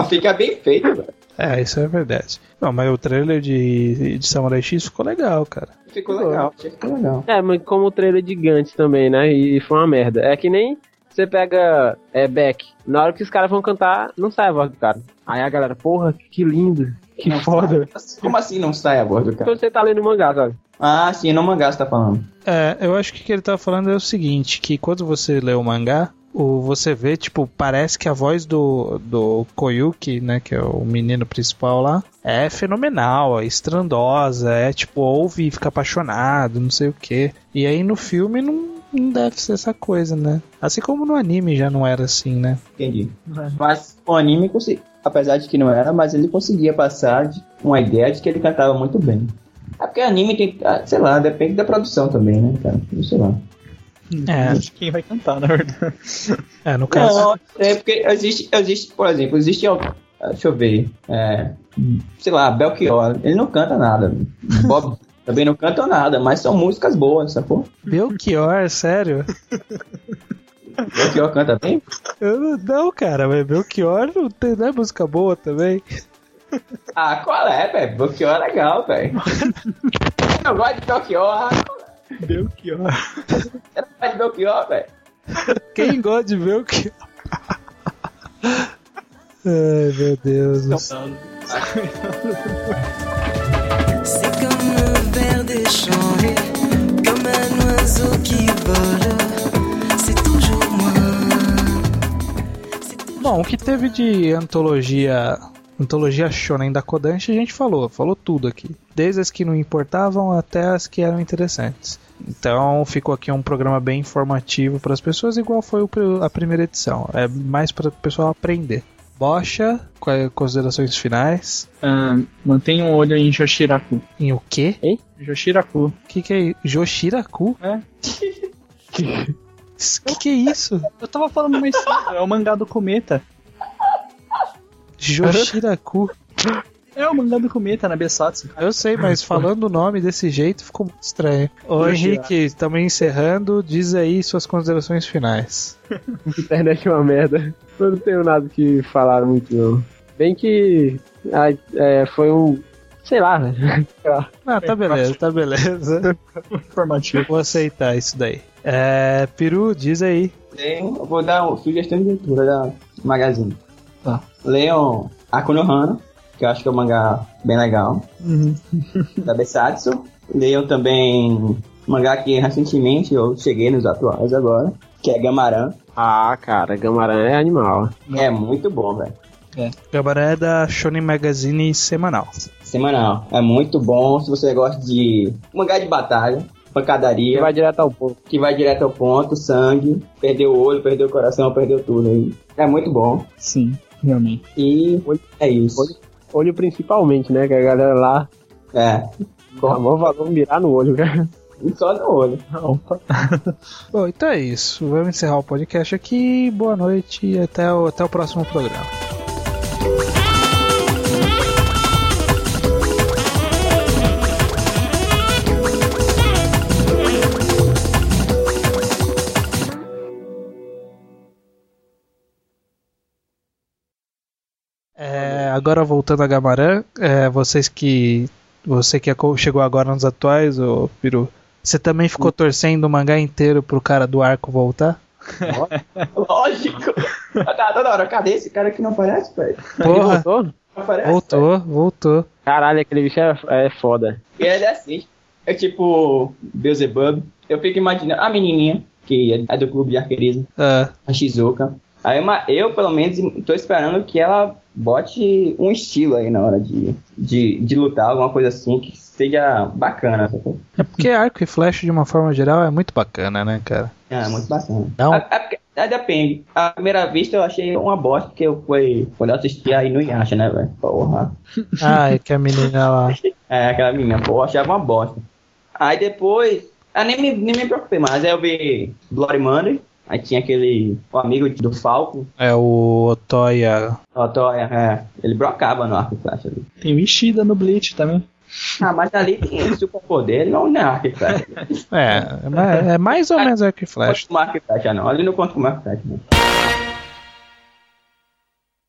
Fica bem feito, velho. É, isso é verdade. Não, mas o trailer de, de Samurai X ficou legal, cara. Ficou legal, ficou legal. É, mas como o trailer de Gantz também, né? E foi uma merda. É que nem Você pega é, Beck, na hora que os caras vão cantar, não sai a voz do cara. Aí a galera, porra, que lindo, que Não foda. sai. Como assim não sai a voz do cara? Quando você tá lendo mangá, sabe? Ah, sim, no mangá você tá falando. É, eu acho que o que ele tava falando é o seguinte, que quando você lê o mangá, o, você vê, tipo, parece que a voz do, do Koyuki, né, que é o menino principal lá, é fenomenal, é estrondosa, é tipo, ouve e fica apaixonado, não sei o que. E aí no filme não, não deve ser essa coisa, né? Assim como no anime já não era assim, né? Entendi. Mas o anime, consegui- apesar de que não era, mas ele conseguia passar de- uma ideia de que ele cantava muito bem. É porque anime tem, ah, sei lá, depende da produção também, né, cara? Não sei lá. É, De quem vai cantar, na verdade. é no caso. Não, é porque existe, existe, por exemplo, existe, ó, deixa eu ver, é, sei lá, Belchior, ele não canta nada. Bob também não canta nada, mas são músicas boas, sacou? Belchior, sério? Belchior canta bem? Eu não- não, cara, mas Belchior não, tem, não é música boa também. Ah, qual é, velho? Belchior é legal, velho. Eu gosto de Belchior, ah, Belchior. não gosto de Belchior, velho. Quem gosta de Belchior? Ai, meu Deus. C'est comme un verre d'échanger, comme un oiseau qui vole. C'est toujours moi. C'est toujours Bom, o que teve de antologia, antologia shonen da Kodansha a gente falou, falou tudo aqui. Desde as que não importavam até as que eram interessantes. Então ficou aqui um programa bem informativo para as pessoas, igual foi a primeira edição. É mais para o pessoal aprender. Bocha, quais considerações finais? Ah, mantenha um olho em Joshiraku. Em o quê? Joshiraku. O que, que é Joshiraku? É. O que, que é isso? Eu tava falando mais cedo, é o mangá do Cometa. Joshiraku. É o mangá do Cometa na Besatsu. Eu sei, mas falando o nome desse jeito ficou muito estranho. Ô Henrique, estamos encerrando. Diz aí suas considerações finais. Internet é uma merda. Eu não tenho nada que falar muito, não. Bem que é, foi um. Sei lá, né? Ah, tá beleza, tá beleza. Informativo. Vou aceitar isso daí. É, Peru, diz aí. Leiam, vou dar uma sugestão de leitura da Magazine. Tá. Leiam Akuno Hana, que eu acho que é um mangá bem legal, Uhum. da Besatsu. Leiam também um mangá que recentemente eu cheguei nos atuais agora, que é Gamaran. Ah, cara, Gamarã é animal. É muito bom, velho. Gabaré é da Shonen Magazine semanal. Semanal. É muito bom se você gosta de mangá de batalha, pancadaria, Vai direto ao ponto. que vai direto ao ponto, sangue, perdeu o olho, perdeu o coração, perdeu tudo aí. É muito bom. Sim, realmente. E é isso. Olho principalmente, né? Que a galera lá. É. Porra, mó valor mirar no olho, cara. E só no olho. Opa. Bom, então é isso. Vamos encerrar o podcast aqui. Boa noite e até o, até o próximo programa. Agora voltando a Gamarã, é, vocês que. Você que chegou agora nos atuais, ô Peru, você também ficou torcendo o mangá inteiro pro cara do arco voltar? Lógico. tá toda hora. Cadê esse cara que não aparece, velho? Porra, Voltou? Não aparece. voltou, voltou. Caralho, aquele bicho é, é foda. E ele é assim. É tipo Beelzebub. Eu fico imaginando a menininha, que é do clube de arqueirismo, Ah, a Shizuka. Aí uma, eu, pelo menos, tô esperando que ela bote um estilo aí na hora de, de, de lutar, alguma coisa assim que seja bacana. é porque arco e flecha de uma forma geral é muito bacana, né, cara? É, muito bacana. Não? É porque- é, depende. À primeira vista eu achei uma bosta, porque eu fui, quando eu assisti aí no Yasha, né, velho? Porra. Ah, é que a menina lá. É, aquela menina, pô, eu achava uma bosta. Aí depois, eu nem me, nem me preocupei mais. Aí eu vi Bloody Monday, aí tinha aquele, o amigo do Falco, É o Otoya. o Toya, é, ele brocava no arco e flecha ali. Tem o Ishida no Bleach também. Ah, mas ali tem super poder, ele não é arco e flecha. É, é ma- é mais ou menos arco e Não flecha. conta como arco e flecha, não. Ali não conta como arco e flecha, não.